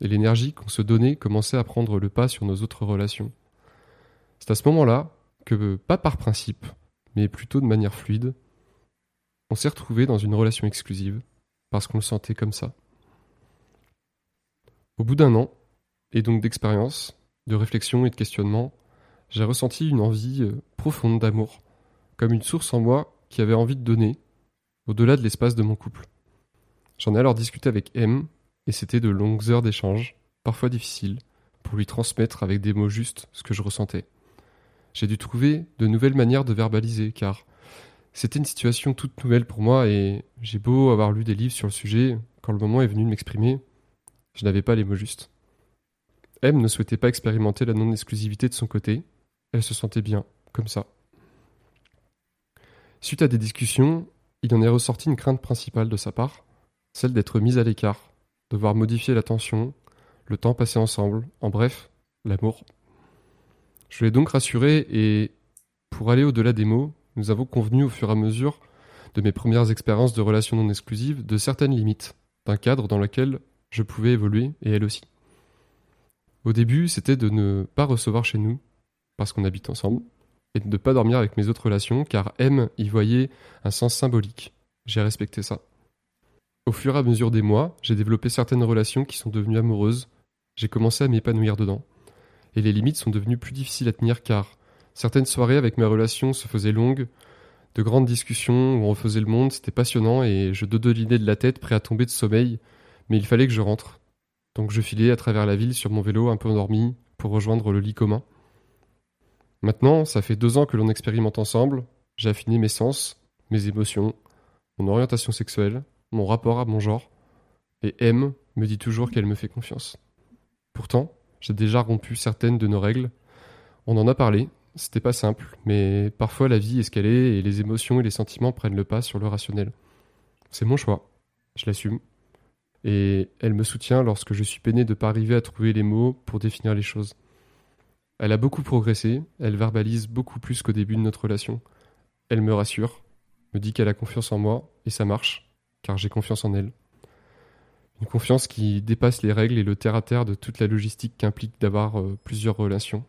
et l'énergie qu'on se donnait commençait à prendre le pas sur nos autres relations. C'est à ce moment-là que, pas par principe, mais plutôt de manière fluide, on s'est retrouvé dans une relation exclusive, parce qu'on le sentait comme ça. Au bout d'un an, et donc d'expérience, de réflexion et de questionnement, j'ai ressenti une envie euh, profonde d'amour, comme une source en moi qui avait envie de donner, au-delà de l'espace de mon couple. J'en ai alors discuté avec M, et c'était de longues heures d'échange, parfois difficiles, pour lui transmettre avec des mots justes ce que je ressentais. J'ai dû trouver de nouvelles manières de verbaliser, car c'était une situation toute nouvelle pour moi et j'ai beau avoir lu des livres sur le sujet, quand le moment est venu de m'exprimer, je n'avais pas les mots justes. M ne souhaitait pas expérimenter la non-exclusivité de son côté, elle se sentait bien, comme ça. Suite à des discussions, il en est ressorti une crainte principale de sa part, celle d'être mise à l'écart, devoir modifier l'attention, le temps passé ensemble, en bref, l'amour. Je l'ai donc rassuré et, pour aller au-delà des mots, nous avons convenu au fur et à mesure de mes premières expériences de relations non exclusives de certaines limites, d'un cadre dans lequel je pouvais évoluer et elle aussi. Au début, c'était de ne pas recevoir chez nous, parce qu'on habite ensemble, et de ne pas dormir avec mes autres relations, car M y voyait un sens symbolique. J'ai respecté ça. Au fur et à mesure des mois, j'ai développé certaines relations qui sont devenues amoureuses. J'ai commencé à m'épanouir dedans. Et les limites sont devenues plus difficiles à tenir car certaines soirées avec mes relations se faisaient longues, de grandes discussions où on refaisait le monde, c'était passionnant et je dodelinais de la tête prêt à tomber de sommeil, mais il fallait que je rentre. Donc je filais à travers la ville sur mon vélo un peu endormi pour rejoindre le lit commun. Maintenant, ça fait deux ans que l'on expérimente ensemble, j'ai affiné mes sens, mes émotions, mon orientation sexuelle, mon rapport à mon genre, et M me dit toujours qu'elle me fait confiance. Pourtant, j'ai déjà rompu certaines de nos règles. On en a parlé, c'était pas simple, mais parfois la vie est ce et les émotions et les sentiments prennent le pas sur le rationnel. C'est mon choix, je l'assume. Et elle me soutient lorsque je suis peiné de pas arriver à trouver les mots pour définir les choses. Elle a beaucoup progressé, elle verbalise beaucoup plus qu'au début de notre relation. Elle me rassure, me dit qu'elle a confiance en moi, et ça marche, car j'ai confiance en elle. Une confiance qui dépasse les règles et le terre-à-terre de toute la logistique qu'implique d'avoir euh, plusieurs relations.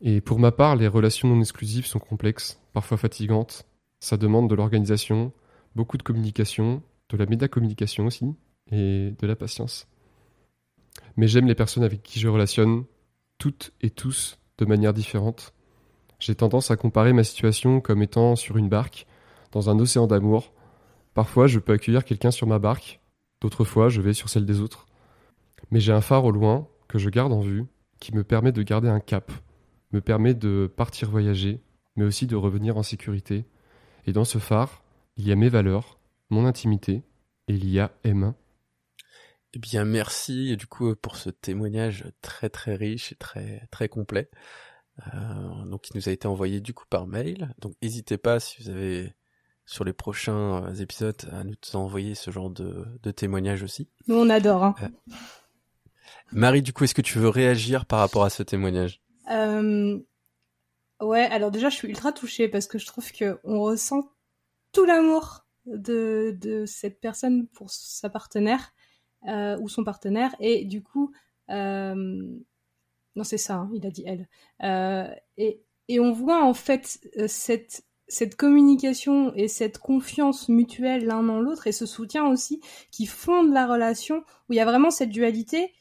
Et pour ma part, les relations non exclusives sont complexes, parfois fatigantes. Ça demande de l'organisation, beaucoup de communication, de la métacommunication aussi, et de la patience. Mais j'aime les personnes avec qui je relationne, toutes et tous, de manière différente. J'ai tendance à comparer ma situation comme étant sur une barque, dans un océan d'amour. Parfois, je peux accueillir quelqu'un sur ma barque, d'autres fois, je vais sur celle des autres. Mais j'ai un phare au loin, que je garde en vue, qui me permet de garder un cap, me permet de partir voyager, mais aussi de revenir en sécurité. Et dans ce phare, il y a mes valeurs, mon intimité, et il y a M. Eh bien, merci du coup pour ce témoignage très très riche et très très complet. Euh, donc, il nous a été envoyé du coup par mail. Donc, n'hésitez pas si vous avez sur les prochains euh, épisodes à nous envoyer ce genre de, de témoignage aussi. Nous, on adore. Hein. Euh, Marie, du coup, est-ce que tu veux réagir par rapport à ce témoignage? Euh, ouais, alors déjà, je suis ultra touchée parce que je trouve que on ressent tout l'amour de, de cette personne pour sa partenaire euh, ou son partenaire et du coup, non c'est ça, hein, il a dit elle. Et, et on voit en fait cette cette communication et cette confiance mutuelle l'un dans l'autre et ce soutien aussi qui fonde la relation où il y a vraiment cette dualité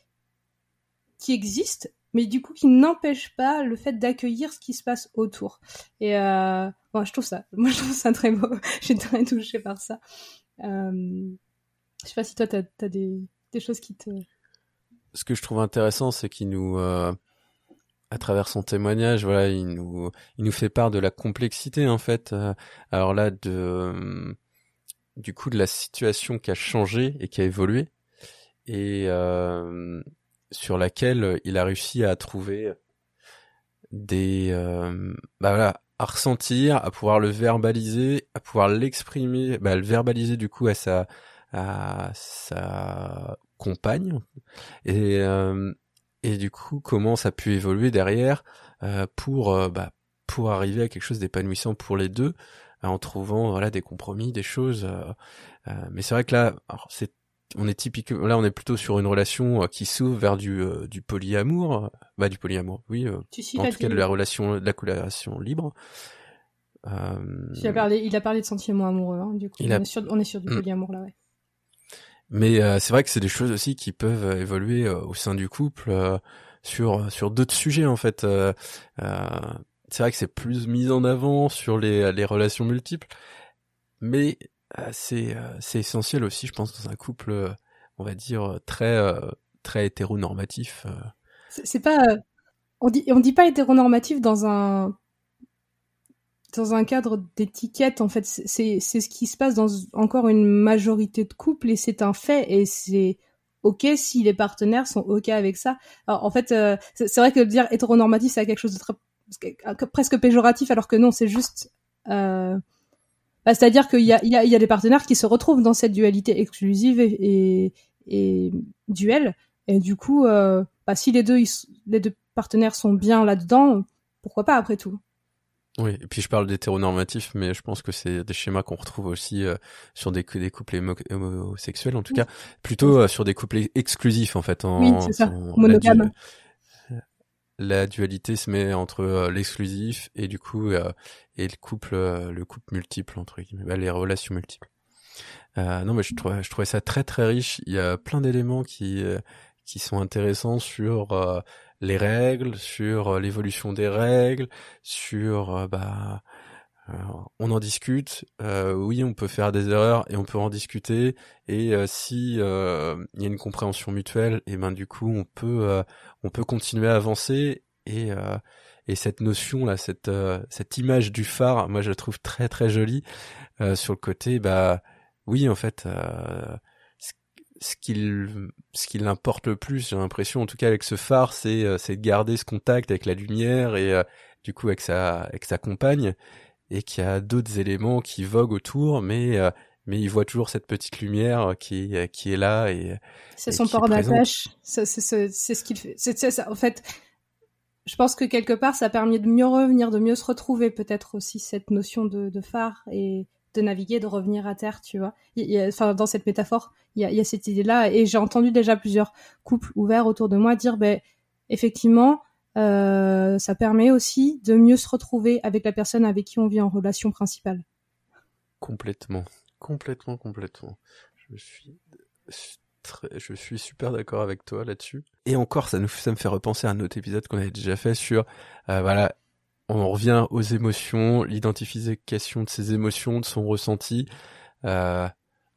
qui existe mais du coup qui n'empêche pas le fait d'accueillir ce qui se passe autour. Et euh, bon, je trouve ça, moi je trouve ça très beau. J'ai très touchée par ça. Euh, je sais pas si toi t'as as des, des choses qui te. Ce que je trouve intéressant, c'est qu'il nous, euh, à travers son témoignage, voilà, il nous, il nous fait part de la complexité en fait. Euh, alors là, de, du coup, de la situation qui a changé et qui a évolué. Et euh, sur laquelle il a réussi à trouver des euh, bah voilà à ressentir à pouvoir le verbaliser à pouvoir l'exprimer bah, le verbaliser du coup à sa à sa compagne et euh, et du coup comment ça a pu évoluer derrière euh, pour euh, bah, pour arriver à quelque chose d'épanouissant pour les deux en trouvant voilà des compromis des choses mais c'est vrai que là c'est on est typique là on est plutôt sur une relation euh, qui s'ouvre vers du euh, du polyamour bah du polyamour oui euh, en tout cas de la relation de la collaboration libre. Il a parlé il a parlé de sentiments amoureux hein, du coup. on, est sur, on, est sur, du mm. polyamour là ouais mais c'est vrai que c'est des choses aussi qui peuvent évoluer au sein du couple sur sur d'autres sujets en fait c'est vrai que c'est plus mis en avant sur les les relations multiples mais euh, c'est euh, c'est essentiel aussi, je pense, dans un couple, euh, on va dire très très hétéronormatif. C'est pas on dit on dit pas hétéronormatif dans un dans un cadre d'étiquette en fait c'est ce qui se passe dans encore une majorité de couples et c'est un fait et c'est ok si les partenaires sont ok avec ça alors en fait c'est vrai que dire hétéronormatif c'est quelque chose de très presque péjoratif alors que non c'est juste euh, bah, C'est-à-dire qu'il y a, il y, a, il y a des partenaires qui se retrouvent dans cette dualité exclusive et, et, et duel. Et du coup, euh, bah, si les deux, les deux partenaires sont bien là-dedans, pourquoi pas après tout? Oui, et puis je parle d'hétéronormatif, mais je pense que c'est des schémas qu'on retrouve aussi euh, sur des, des couples homosexuels, en tout cas, plutôt euh, sur des couples exclusifs en fait. En, oui, c'est ça, monogame la dualité se met entre euh, l'exclusif et du coup euh, et le couple euh, le couple multiple entre guillemets bah, les relations multiples Euh, non, mais je trouvais, je trouvais ça très très riche. Il y a plein d'éléments qui euh, qui sont intéressants sur euh, les règles, sur l'évolution des règles, sur bah on en discute. oui, on peut faire des erreurs et on peut en discuter. Et si il y a une compréhension mutuelle, et ben du coup on peut on peut continuer à avancer et et cette notion là, cette cette image du phare, moi je la trouve très très jolie sur le côté bah oui, en fait, euh, ce qu'il ce qui l'importe le plus, j'ai l'impression, en tout cas avec ce phare, c'est euh, c'est de garder ce contact avec la lumière et euh, du coup avec sa avec sa compagne et qu'il y a d'autres éléments qui voguent autour, mais mais il voit toujours cette petite lumière qui qui est là et c'est son port d'attache. C'est c'est c'est ce qu'il fait. C'est ça. En fait, je pense que quelque part, ça permet de mieux revenir, de mieux se retrouver, peut-être aussi cette notion de, de phare et de naviguer, de revenir à terre, tu vois. enfin, dans cette métaphore, il y a, cette idée-là, et j'ai entendu déjà plusieurs couples ouverts autour de moi dire, ben, effectivement, euh, ça permet aussi de mieux se retrouver avec la personne avec qui on vit en relation principale. Complètement, complètement, complètement. Je suis très, je suis super d'accord avec toi là-dessus. Et encore, ça nous, ça me fait repenser à un autre épisode qu'on avait déjà fait sur, euh, voilà, on revient aux émotions, l'identification de ses émotions, de son ressenti, euh,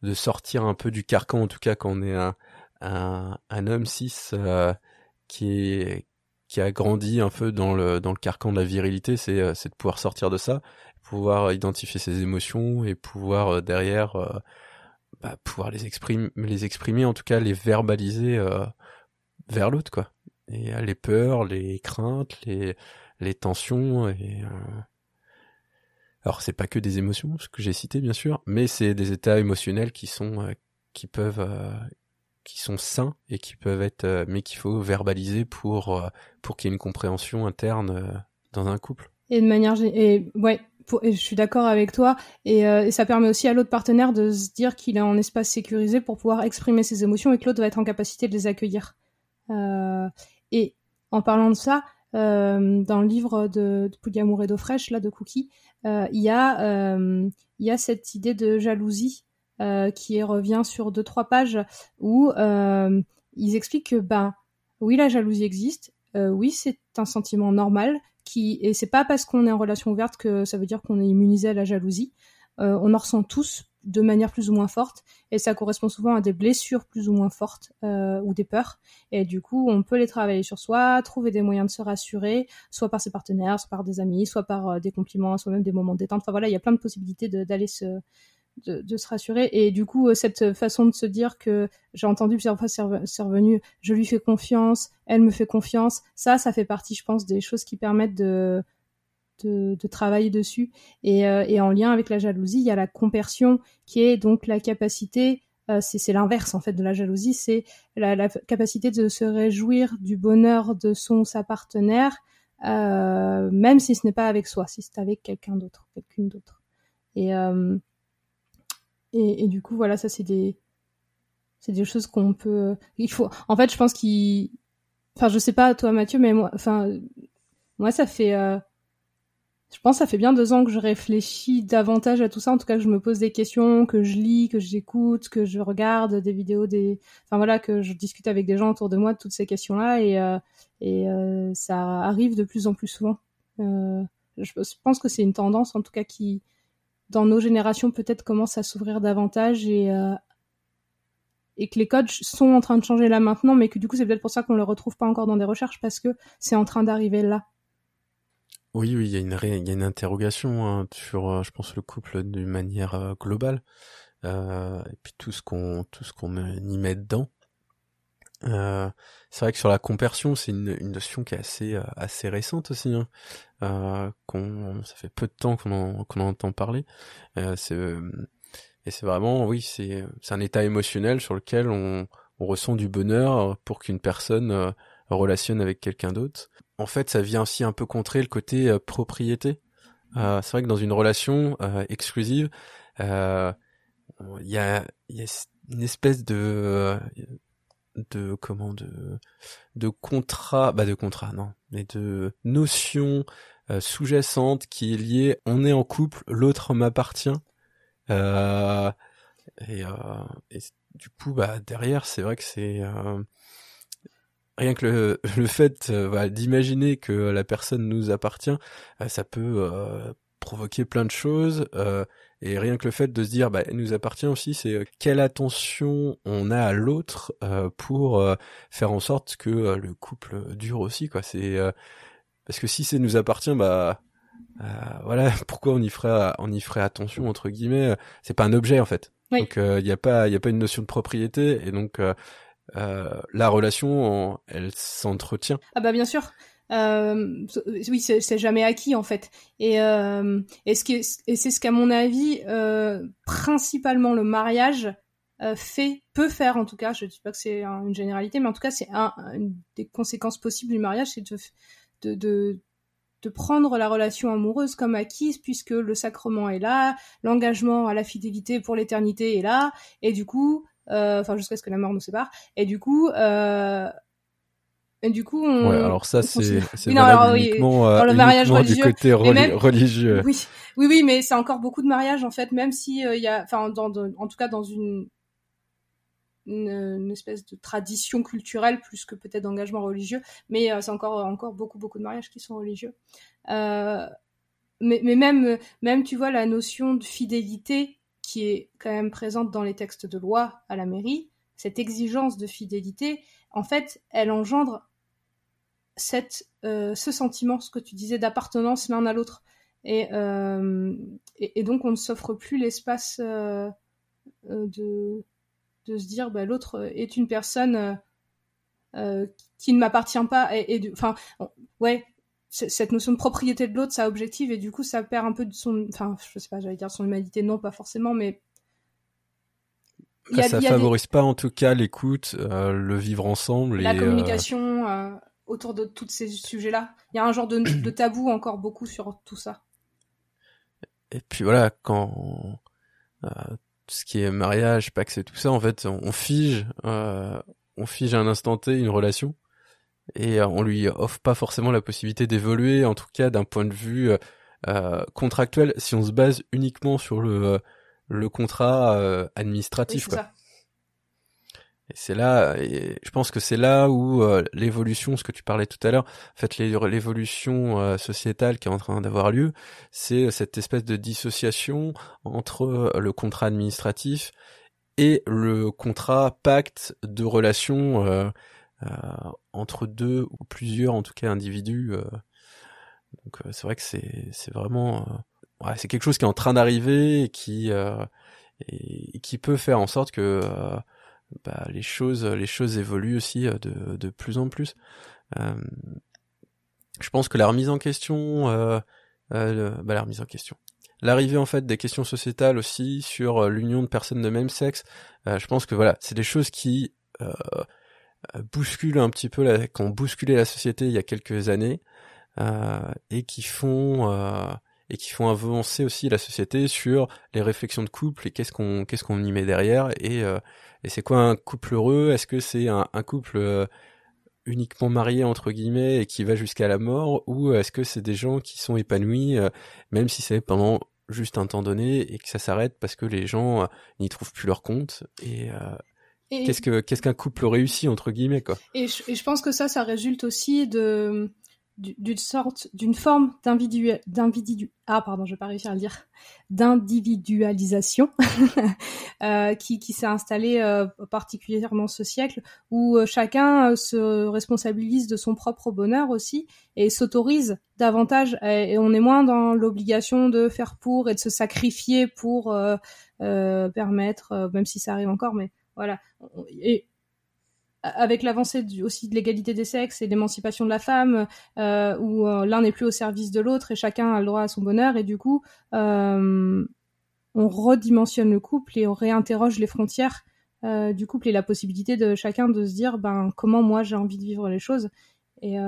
de sortir un peu du carcan, en tout cas quand on est un, homme cis euh, qui a grandi un peu dans le carcan de la virilité, c'est euh, c'est de pouvoir sortir de ça, pouvoir identifier ses émotions et pouvoir derrière bah, pouvoir les exprimer les exprimer en tout cas les verbaliser vers l'autre quoi. Et les peurs, les craintes, les les tensions et euh... alors c'est pas que des émotions ce que j'ai cité bien sûr mais c'est des états émotionnels qui sont euh, qui peuvent euh, qui sont sains et qui peuvent être euh, mais qu'il faut verbaliser pour pour qu'il y ait une compréhension interne dans un couple. Et de manière et ouais je suis d'accord avec toi et, et, ça permet aussi à l'autre partenaire de se dire qu'il est en espace sécurisé pour pouvoir exprimer ses émotions et que l'autre va être en capacité de les accueillir. Et en parlant de ça euh, dans le livre de, de Amour et d'eau fraîche là de Cookie, euh, il y a euh, y a cette idée de jalousie qui revient sur deux trois pages où ils expliquent que ben oui la jalousie existe, oui c'est un sentiment normal qui et c'est pas parce qu'on est en relation ouverte que ça veut dire qu'on est immunisé à la jalousie. on en ressent tous de manière plus ou moins forte et ça correspond souvent à des blessures plus ou moins fortes euh, ou des peurs. Et du coup on peut les travailler sur soi trouver des moyens de se rassurer soit par ses partenaires soit par des amis soit par euh, des compliments soit même des moments de détente. Enfin voilà il y a plein de possibilités d'aller se de, de, se rassurer. Et du coup euh, cette façon de se dire que j'ai entendu plusieurs fois c'est revenu je lui fais confiance elle me fait confiance ça ça fait partie je pense des choses qui permettent de de, de travailler dessus. Et, euh, et, en lien avec la jalousie, il y a la compersion qui est donc la capacité, euh, c'est l'inverse en fait de la jalousie, c'est la, la, capacité de se réjouir du bonheur de son sa partenaire, euh, même si ce n'est pas avec soi, si c'est avec quelqu'un d'autre, quelqu'une d'autre. Et, euh, et, et, du coup, voilà, ça c'est des c'est des choses qu'on peut. Il faut. En fait, je pense qu'il. Enfin, je sais pas toi, Mathieu, mais moi, enfin, moi, ça fait je pense que ça fait bien deux ans que je réfléchis davantage à tout ça. En tout cas, que je me pose des questions, que je lis, que j'écoute, que je regarde des vidéos, des, enfin voilà, que je discute avec des gens autour de moi de toutes ces questions-là, et euh, et euh, ça arrive de plus en plus souvent. Euh, je pense que c'est une tendance, en tout cas, qui dans nos générations peut-être commence à s'ouvrir davantage et que les codes sont en train de changer là maintenant, mais que du coup c'est peut-être pour ça qu'on le retrouve pas encore dans des recherches parce que c'est en train d'arriver là. Oui, oui, il y a une, il y a une interrogation hein, sur, euh, je pense, le couple d'une manière euh, globale, euh, et puis tout ce qu'on, tout ce qu'on y met dedans. Euh, c'est vrai que sur la compersion, c'est une, une, notion qui est assez, euh, assez récente aussi. Hein. Euh, qu'on, ça fait peu de temps qu'on en, qu'on en entend parler. c'est, et c'est vraiment, oui, c'est, c'est un état émotionnel sur lequel on, on ressent du bonheur pour qu'une personne relationne avec quelqu'un d'autre en fait, ça vient aussi un peu contrer le côté euh, propriété. Euh, c'est vrai que dans une relation euh, exclusive, il y a, y, a, une espèce de de comment de de contrat bah de contrat non mais de notion sous-jacente qui est liée on est en couple l'autre m'appartient euh, Et, et du coup, bah derrière, c'est vrai que c'est rien que le, le fait euh, d'imaginer que la personne nous appartient, euh, ça peut euh, provoquer plein de choses. et rien que le fait de se dire, bah, elle nous appartient aussi, c'est quelle attention on a à l'autre pour faire en sorte que le couple dure aussi. quoi. C'est parce que si c'est nous appartient, bah voilà, pourquoi on y ferait on y ferait attention entre guillemets. C'est pas un objet en fait. Donc il n'y a pas il y a pas une notion de propriété et donc euh, la relation, elle s'entretient. Ah bah bien sûr. Euh, oui, c'est jamais acquis en fait. Et, euh, c'est ce qu'à mon avis, euh, principalement le mariage euh, fait, peut faire en tout cas. Je dis pas que c'est une généralité, mais en tout cas c'est un, une des conséquences possibles du mariage, c'est de, de, prendre la relation amoureuse comme acquise puisque le sacrement est là, l'engagement à la fidélité pour l'éternité est là, et du coup, euh, enfin jusqu'à ce que la mort nous sépare. Et du coup, euh, et du coup, on. Ouais, alors ça, c'est c'est uniquement, euh, dans le mariage religieux, du côté religieux. Oui, oui, oui, mais c'est encore beaucoup de mariages en fait, même si il y a, enfin, dans, en tout cas dans une, une, espèce de tradition culturelle plus que peut-être d'engagement religieux, mais c'est encore encore beaucoup beaucoup de mariages qui sont religieux. Euh, mais, mais même même tu vois la notion de fidélité qui est quand même présente dans les textes de loi à la mairie, cette exigence de fidélité, en fait, elle engendre cette, euh, ce sentiment, ce que tu disais, d'appartenance l'un à l'autre. Et, euh, et, donc, on ne s'offre plus l'espace euh, de, de se dire, bah, l'autre est une personne qui ne m'appartient pas. Et, enfin, ouais, cette notion de propriété de l'autre, ça objective et du coup ça perd un peu de son, enfin je sais pas, j'allais dire son humanité, non pas forcément, mais ça favorise pas en tout cas l'écoute, euh, le vivre ensemble, la euh, communication euh, autour de tous ces sujets-là. Il y a un genre de, de, tabou encore beaucoup sur tout ça. Et puis voilà, quand tout ce qui est mariage, pas que c'est tout ça, en fait, on, fige, on fige à un instant T une relation et euh, on lui offre pas forcément la possibilité d'évoluer, en tout cas d'un point de vue euh, euh, contractuel, si on se base uniquement sur le le contrat administratif. quoi. Et c'est là, et je pense que c'est là où l'évolution, ce que tu parlais tout à l'heure, en fait l'évolution sociétale qui est en train d'avoir lieu, c'est cette espèce de dissociation entre le contrat administratif et le contrat pacte de relation euh, entre deux ou plusieurs, en tout cas, individus. Euh. donc euh, c'est vrai que c'est c'est vraiment ouais, c'est quelque chose qui est en train d'arriver et qui et, qui peut faire en sorte que bah, les choses les choses évoluent aussi de de plus en plus. je pense que la remise en question euh, bah, la remise en question l'arrivée en fait des questions sociétales aussi sur l'union de personnes de même sexe je pense que voilà c'est des choses qui euh, euh, bousculent un petit peu, la, qui ont bousculé la société il y a quelques années euh, et qui font euh, et qui font avancer aussi la société sur les réflexions de couple et qu'est-ce qu'on qu'est-ce qu'on y met derrière et et c'est quoi un couple heureux? Est-ce que c'est un, un, couple uniquement marié entre guillemets et qui va jusqu'à la mort? Ou est-ce que c'est des gens qui sont épanouis même si c'est pendant juste un temps donné et que ça s'arrête parce que les gens n'y trouvent plus leur compte et Qu'est-ce que qu'est-ce qu'un couple réussi entre guillemets quoi? Et je, et je, pense que ça, ça résulte aussi de d'une sorte d'une forme d'individu ah pardon je vais pas réussir à le dire d'individualisation euh, qui, qui s'est installée euh, particulièrement ce siècle où euh, chacun se responsabilise de son propre bonheur aussi et s'autorise davantage. Et, on est moins dans l'obligation de faire pour et de se sacrifier pour euh, permettre même si ça arrive encore mais voilà. Et avec l'avancée aussi de l'égalité des sexes et l'émancipation de la femme, euh, où euh, l'un n'est plus au service de l'autre et chacun a le droit à son bonheur, et du coup, euh, on redimensionne le couple et on réinterroge les frontières du couple et la possibilité de chacun de se dire, ben comment moi j'ai envie de vivre les choses. Et,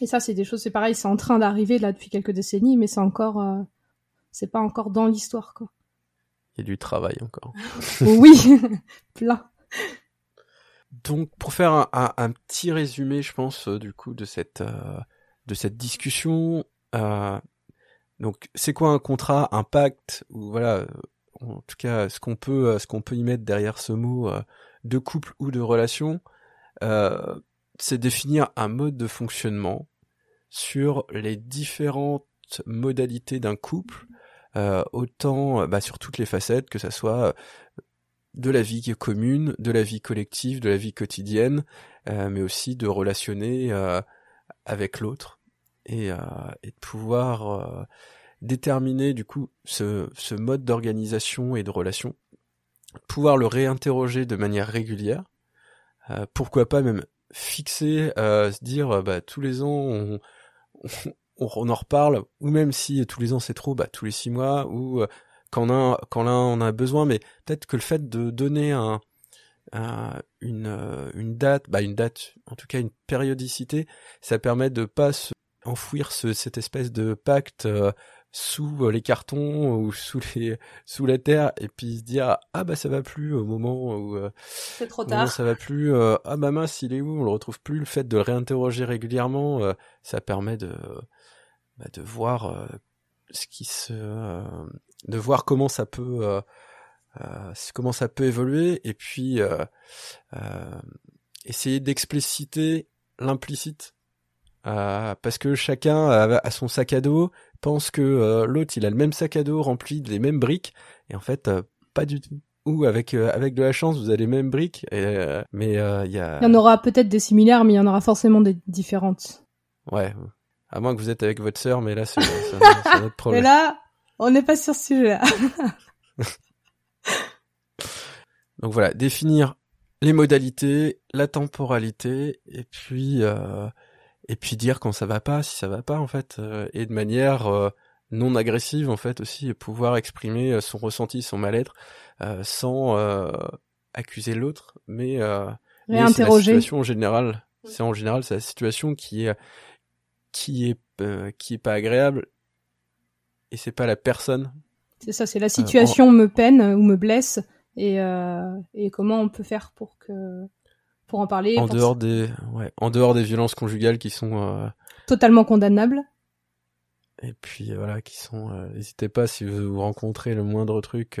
et ça, c'est des choses, c'est pareil, c'est en train d'arriver là depuis quelques décennies, mais c'est encore, c'est pas encore dans l'histoire, quoi. Il y a du travail encore. oui, plein. Donc, pour faire un, un, petit résumé, je pense, euh, du coup, de cette, euh, de cette discussion, euh, donc, c'est quoi un contrat, un pacte, ou voilà, en tout cas ce qu'on peut ce qu'on peut y mettre derrière ce mot de couple ou de relation, c'est définir un mode de fonctionnement sur les différentes modalités d'un couple, autant bah, sur toutes les facettes, que ça soit de la vie commune, de la vie collective, de la vie quotidienne, euh, mais aussi de relationner euh, avec l'autre et, euh, de pouvoir déterminer du coup ce, mode d'organisation et de relation, pouvoir le réinterroger de manière régulière, pourquoi pas même fixer, se dire bah, tous les ans on, on, en reparle, ou même si tous les ans c'est trop, bah, tous les six mois, ou quand on quand on a besoin, mais peut-être que le fait de donner un, une, euh, une date, bah une date, en tout cas une périodicité, ça permet de pas se enfouir ce, cette espèce de pacte euh, sous les cartons ou sous les sous la terre et puis se dire ah bah ça va plus au moment où euh, c'est trop tard. ça va plus ah bah mince il est où? On le retrouve plus. Le fait de le réinterroger régulièrement ça permet de bah, de voir ce qui se de voir comment ça peut euh, euh, comment ça peut évoluer et puis euh, essayer d'expliciter l'implicite parce que chacun a, son sac à dos pense que l'autre il a le même sac à dos rempli des mêmes briques et en fait pas du tout. Ou avec avec de la chance vous avez les mêmes briques mais il y a il y en aura peut-être des similaires mais il y en aura forcément des différentes. Ouais à moins que vous êtes avec votre sœur mais là c'est un autre problème mais là on n'est pas sur ce sujet-là. Donc voilà, définir les modalités, la temporalité, et puis euh, et puis dire quand ça va pas, si ça va pas en fait, euh, et de manière euh, non agressive en fait aussi, pouvoir exprimer son ressenti, son mal-être, sans accuser l'autre, mais, mais c'est la situation en général. C'est en général c'est la situation qui est qui est qui est pas agréable et c'est pas la personne. C'est ça, c'est la situation me peine ou me blesse et, euh, et comment on peut faire pour que pour en parler. En dehors des ouais, en dehors des violences conjugales qui sont euh, totalement condamnables. Et puis voilà, qui sont. Euh, n'hésitez pas si vous rencontrez le moindre truc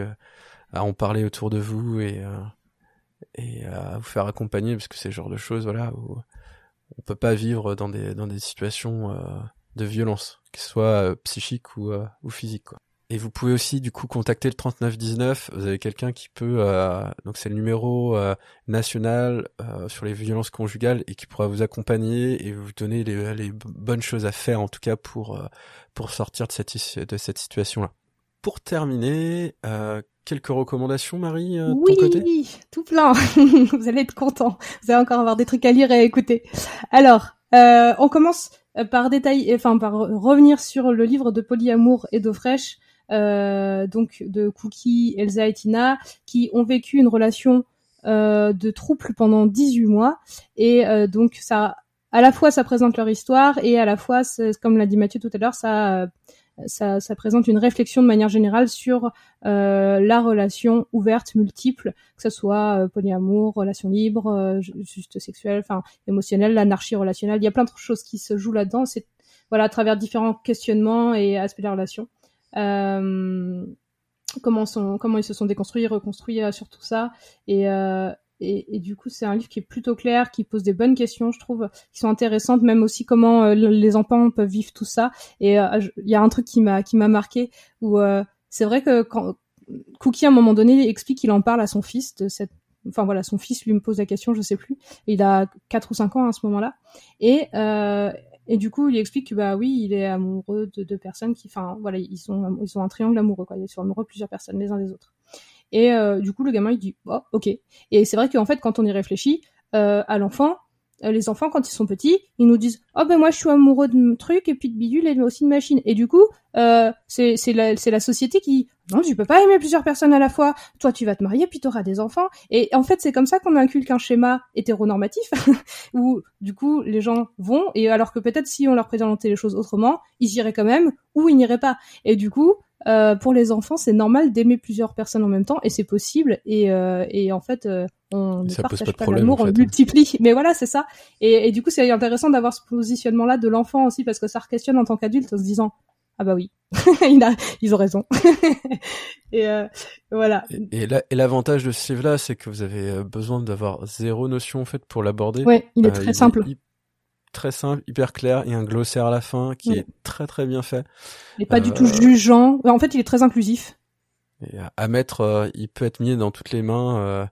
à en parler autour de vous et et à vous faire accompagner parce que c'est le genre de choses voilà où on peut pas vivre dans des dans des situations de violence, que ce soit euh, psychique ou, euh, ou physique. Quoi. Et vous pouvez aussi du coup contacter le 3919. Vous avez quelqu'un qui peut, euh, donc c'est le numéro national sur les violences conjugales et qui pourra vous accompagner et vous donner les, les bonnes choses à faire en tout cas pour pour sortir de cette de cette situation là. Pour terminer, quelques recommandations, Marie, de oui, ton côté? Oui, tout plein. vous allez être content. Vous allez encore avoir des trucs à lire et à écouter. Alors, on commence euh, par détail, enfin par revenir sur le livre de Polyamour et d'eau fraîche, euh, donc de Cookie, Elsa et Tina, qui ont vécu une relation euh, de trouble pendant 18 mois, et euh, donc ça, à la fois ça présente leur histoire et à la fois, comme l'a dit Mathieu tout à l'heure, ça ça, ça, présente une réflexion de manière générale sur euh, la relation ouverte, multiple, que ce soit euh, polyamour, relation libre, euh, juste sexuelle, enfin émotionnelle, l'anarchie relationnelle. Il y a plein de choses qui se jouent là-dedans. C'est voilà à travers différents questionnements et aspects de la relation. Euh, comment sont comment ils se sont déconstruits, reconstruits euh, sur tout ça et et, et, du coup, c'est un livre qui est plutôt clair, qui pose des bonnes questions, je trouve, qui sont intéressantes, même aussi comment euh, les enfants peuvent vivre tout ça. Et euh, il y a un truc qui m'a qui m'a marqué où euh, c'est vrai que quand Cookie à un moment donné explique qu'il en parle à son fils de cette enfin voilà son fils lui me pose la question je sais plus. Il a 4 ou 5 ans à ce moment-là. Et et du coup il explique que bah oui il est amoureux de deux personnes qui enfin voilà ils sont ils sont un triangle amoureux quoi. Ils sont amoureux de plusieurs personnes les uns des autres et euh, du coup, le gamin, il dit, oh, ok. Et c'est vrai qu'en fait, quand on y réfléchit, euh, à l'enfant, euh, les enfants, quand ils sont petits, ils nous disent, oh ben moi, je suis amoureux de truc et puis de bidule et aussi de machine. Et du coup, euh, c'est la, la société qui, non, tu peux pas aimer plusieurs personnes à la fois. Toi, tu vas te marier puis tu auras des enfants. Et en fait, c'est comme ça qu'on inculque un schéma hétéronormatif où, du coup, les gens vont et alors que peut-être si on leur présentait les choses autrement, ils iraient quand même ou ils n'iraient pas. Et du coup, euh, pour les enfants, c'est normal d'aimer plusieurs personnes en même temps et c'est possible. Et, euh, et en fait, euh, on ne partage pas, l'amour, on multiplie. Mais voilà, c'est ça. Et, et, du coup, c'est intéressant d'avoir ce positionnement-là de l'enfant aussi parce que ça questionne en tant qu'adulte en se disant Ah bah oui, ils ont raison. et euh, voilà. Et, et l'avantage de ce livre-là, c'est que vous avez euh, besoin d'avoir zéro notion en fait pour l'aborder. Ouais, il est très simple. Très simple, hyper clair. Il y a un glossaire à la fin qui est très très bien fait. Il n'est pas du tout jugeant. En fait, il est très inclusif. Et à mettre, il peut être mis dans toutes les mains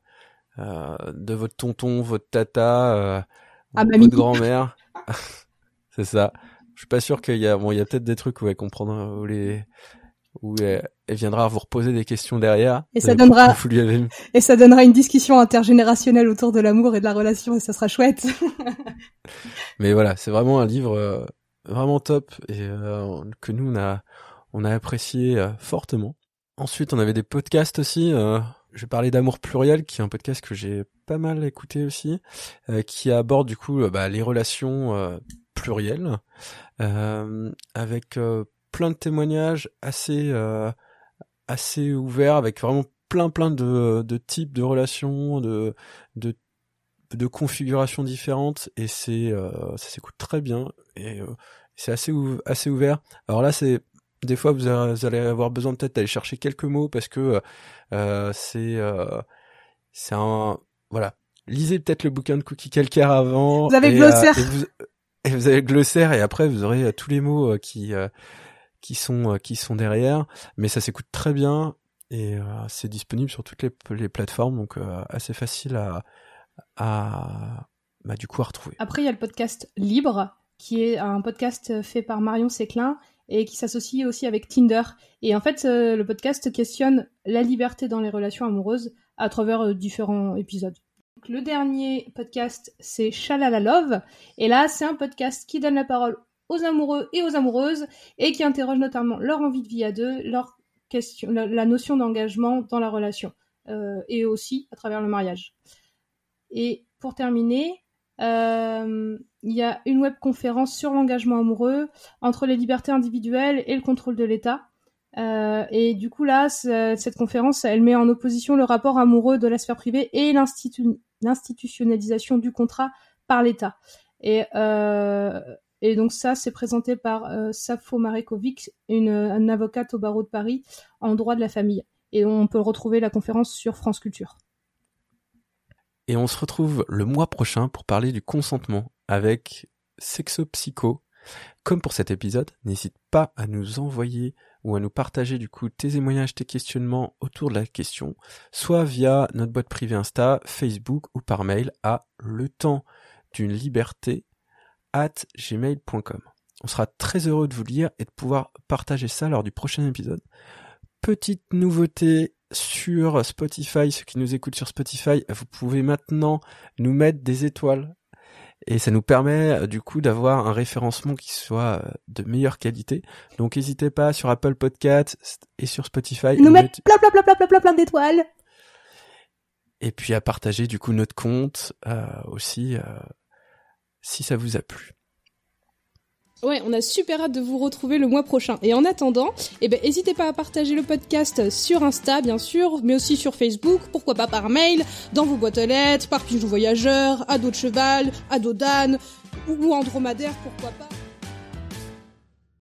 de votre tonton, votre tata, ah, votre grand-mère. c'est ça. Je suis pas sûr qu'il y a, bon, il y a peut-être des trucs où elle comprendra, où les, où elle, viendra vous reposer des questions derrière. Et ça donnera, et ça donnera une discussion intergénérationnelle autour de l'amour et de la relation et ça sera chouette. Mais voilà, c'est vraiment un livre euh, vraiment top et euh, que nous on a, on a apprécié euh, fortement. Ensuite, on avait des podcasts aussi. je vais parler d'amour pluriel, qui est un podcast que j'ai pas mal écouté aussi, qui aborde du coup bah, les relations pluriel, euh, avec euh, plein de témoignages assez euh, assez ouverts, avec vraiment plein plein de, de types de relations, de de de configurations différentes et c'est ça s'écoute très bien et c'est assez assez ouvert. Alors là c'est des fois vous, allez avoir besoin peut-être d'aller chercher quelques mots parce que euh, c'est c'est un voilà lisez peut-être le bouquin de Cookie Calcaire avant. Vous avez glossaire. Et vous avez le glossaire et après vous aurez euh, tous les mots euh, qui euh, qui sont qui sont derrière, mais ça s'écoute très bien et c'est disponible sur toutes les, les plateformes donc assez facile à à bah, du coup à retrouver. Après il y a le podcast Libre qui est un podcast fait par Marion Séclin et qui s'associe aussi avec Tinder. Et en fait, le podcast questionne la liberté dans les relations amoureuses à travers différents épisodes le dernier podcast, c'est Shalala Love. Et là, c'est un podcast qui donne la parole aux amoureux et aux amoureuses et qui interroge notamment leur envie de vie à deux, leur question, la, notion d'engagement dans la relation euh, et aussi à travers le mariage. Et pour terminer, euh, il y a une webconférence sur l'engagement amoureux entre les libertés individuelles et le contrôle de l'État. Euh, et du coup là, cette conférence, elle met en opposition le rapport amoureux de la sphère privée et l'institutionnalisation du contrat par l'État. Et, et donc ça, c'est présenté par euh, Safo Marekovic, une, avocate au barreau de Paris en droit de la famille. Et on peut retrouver la conférence sur France Culture. Et on se retrouve le mois prochain pour parler du consentement avec Sexo Psycho. Comme pour cet épisode, n'hésite pas à nous envoyer ou à nous partager du coup tes témoignages, tes questionnements autour de la question, soit via notre boîte privée Insta, Facebook ou par mail à le temps d'une liberté at gmail.com. On sera très heureux de vous lire et de pouvoir partager ça lors du prochain épisode. Petite nouveauté sur Spotify, ceux qui nous écoutent sur Spotify, vous pouvez maintenant nous mettre des étoiles et ça nous permet euh, du coup d'avoir un référencement qui soit euh, de meilleure qualité. Donc n'hésitez pas sur Apple Podcast et sur Spotify. Nous mettre plein plein plein plein plein plein d'étoiles. Et puis à partager du coup notre compte euh, aussi si ça vous a plu. Ouais, on a super hâte de vous retrouver le mois prochain. Et en attendant, eh ben, n'hésitez pas à partager le podcast sur Insta, bien sûr, mais aussi sur Facebook, pourquoi pas par mail, dans vos boîtes aux lettres, par pigeon voyageur, à dos de cheval, à dos d'âne, ou en dromadaire, pourquoi pas.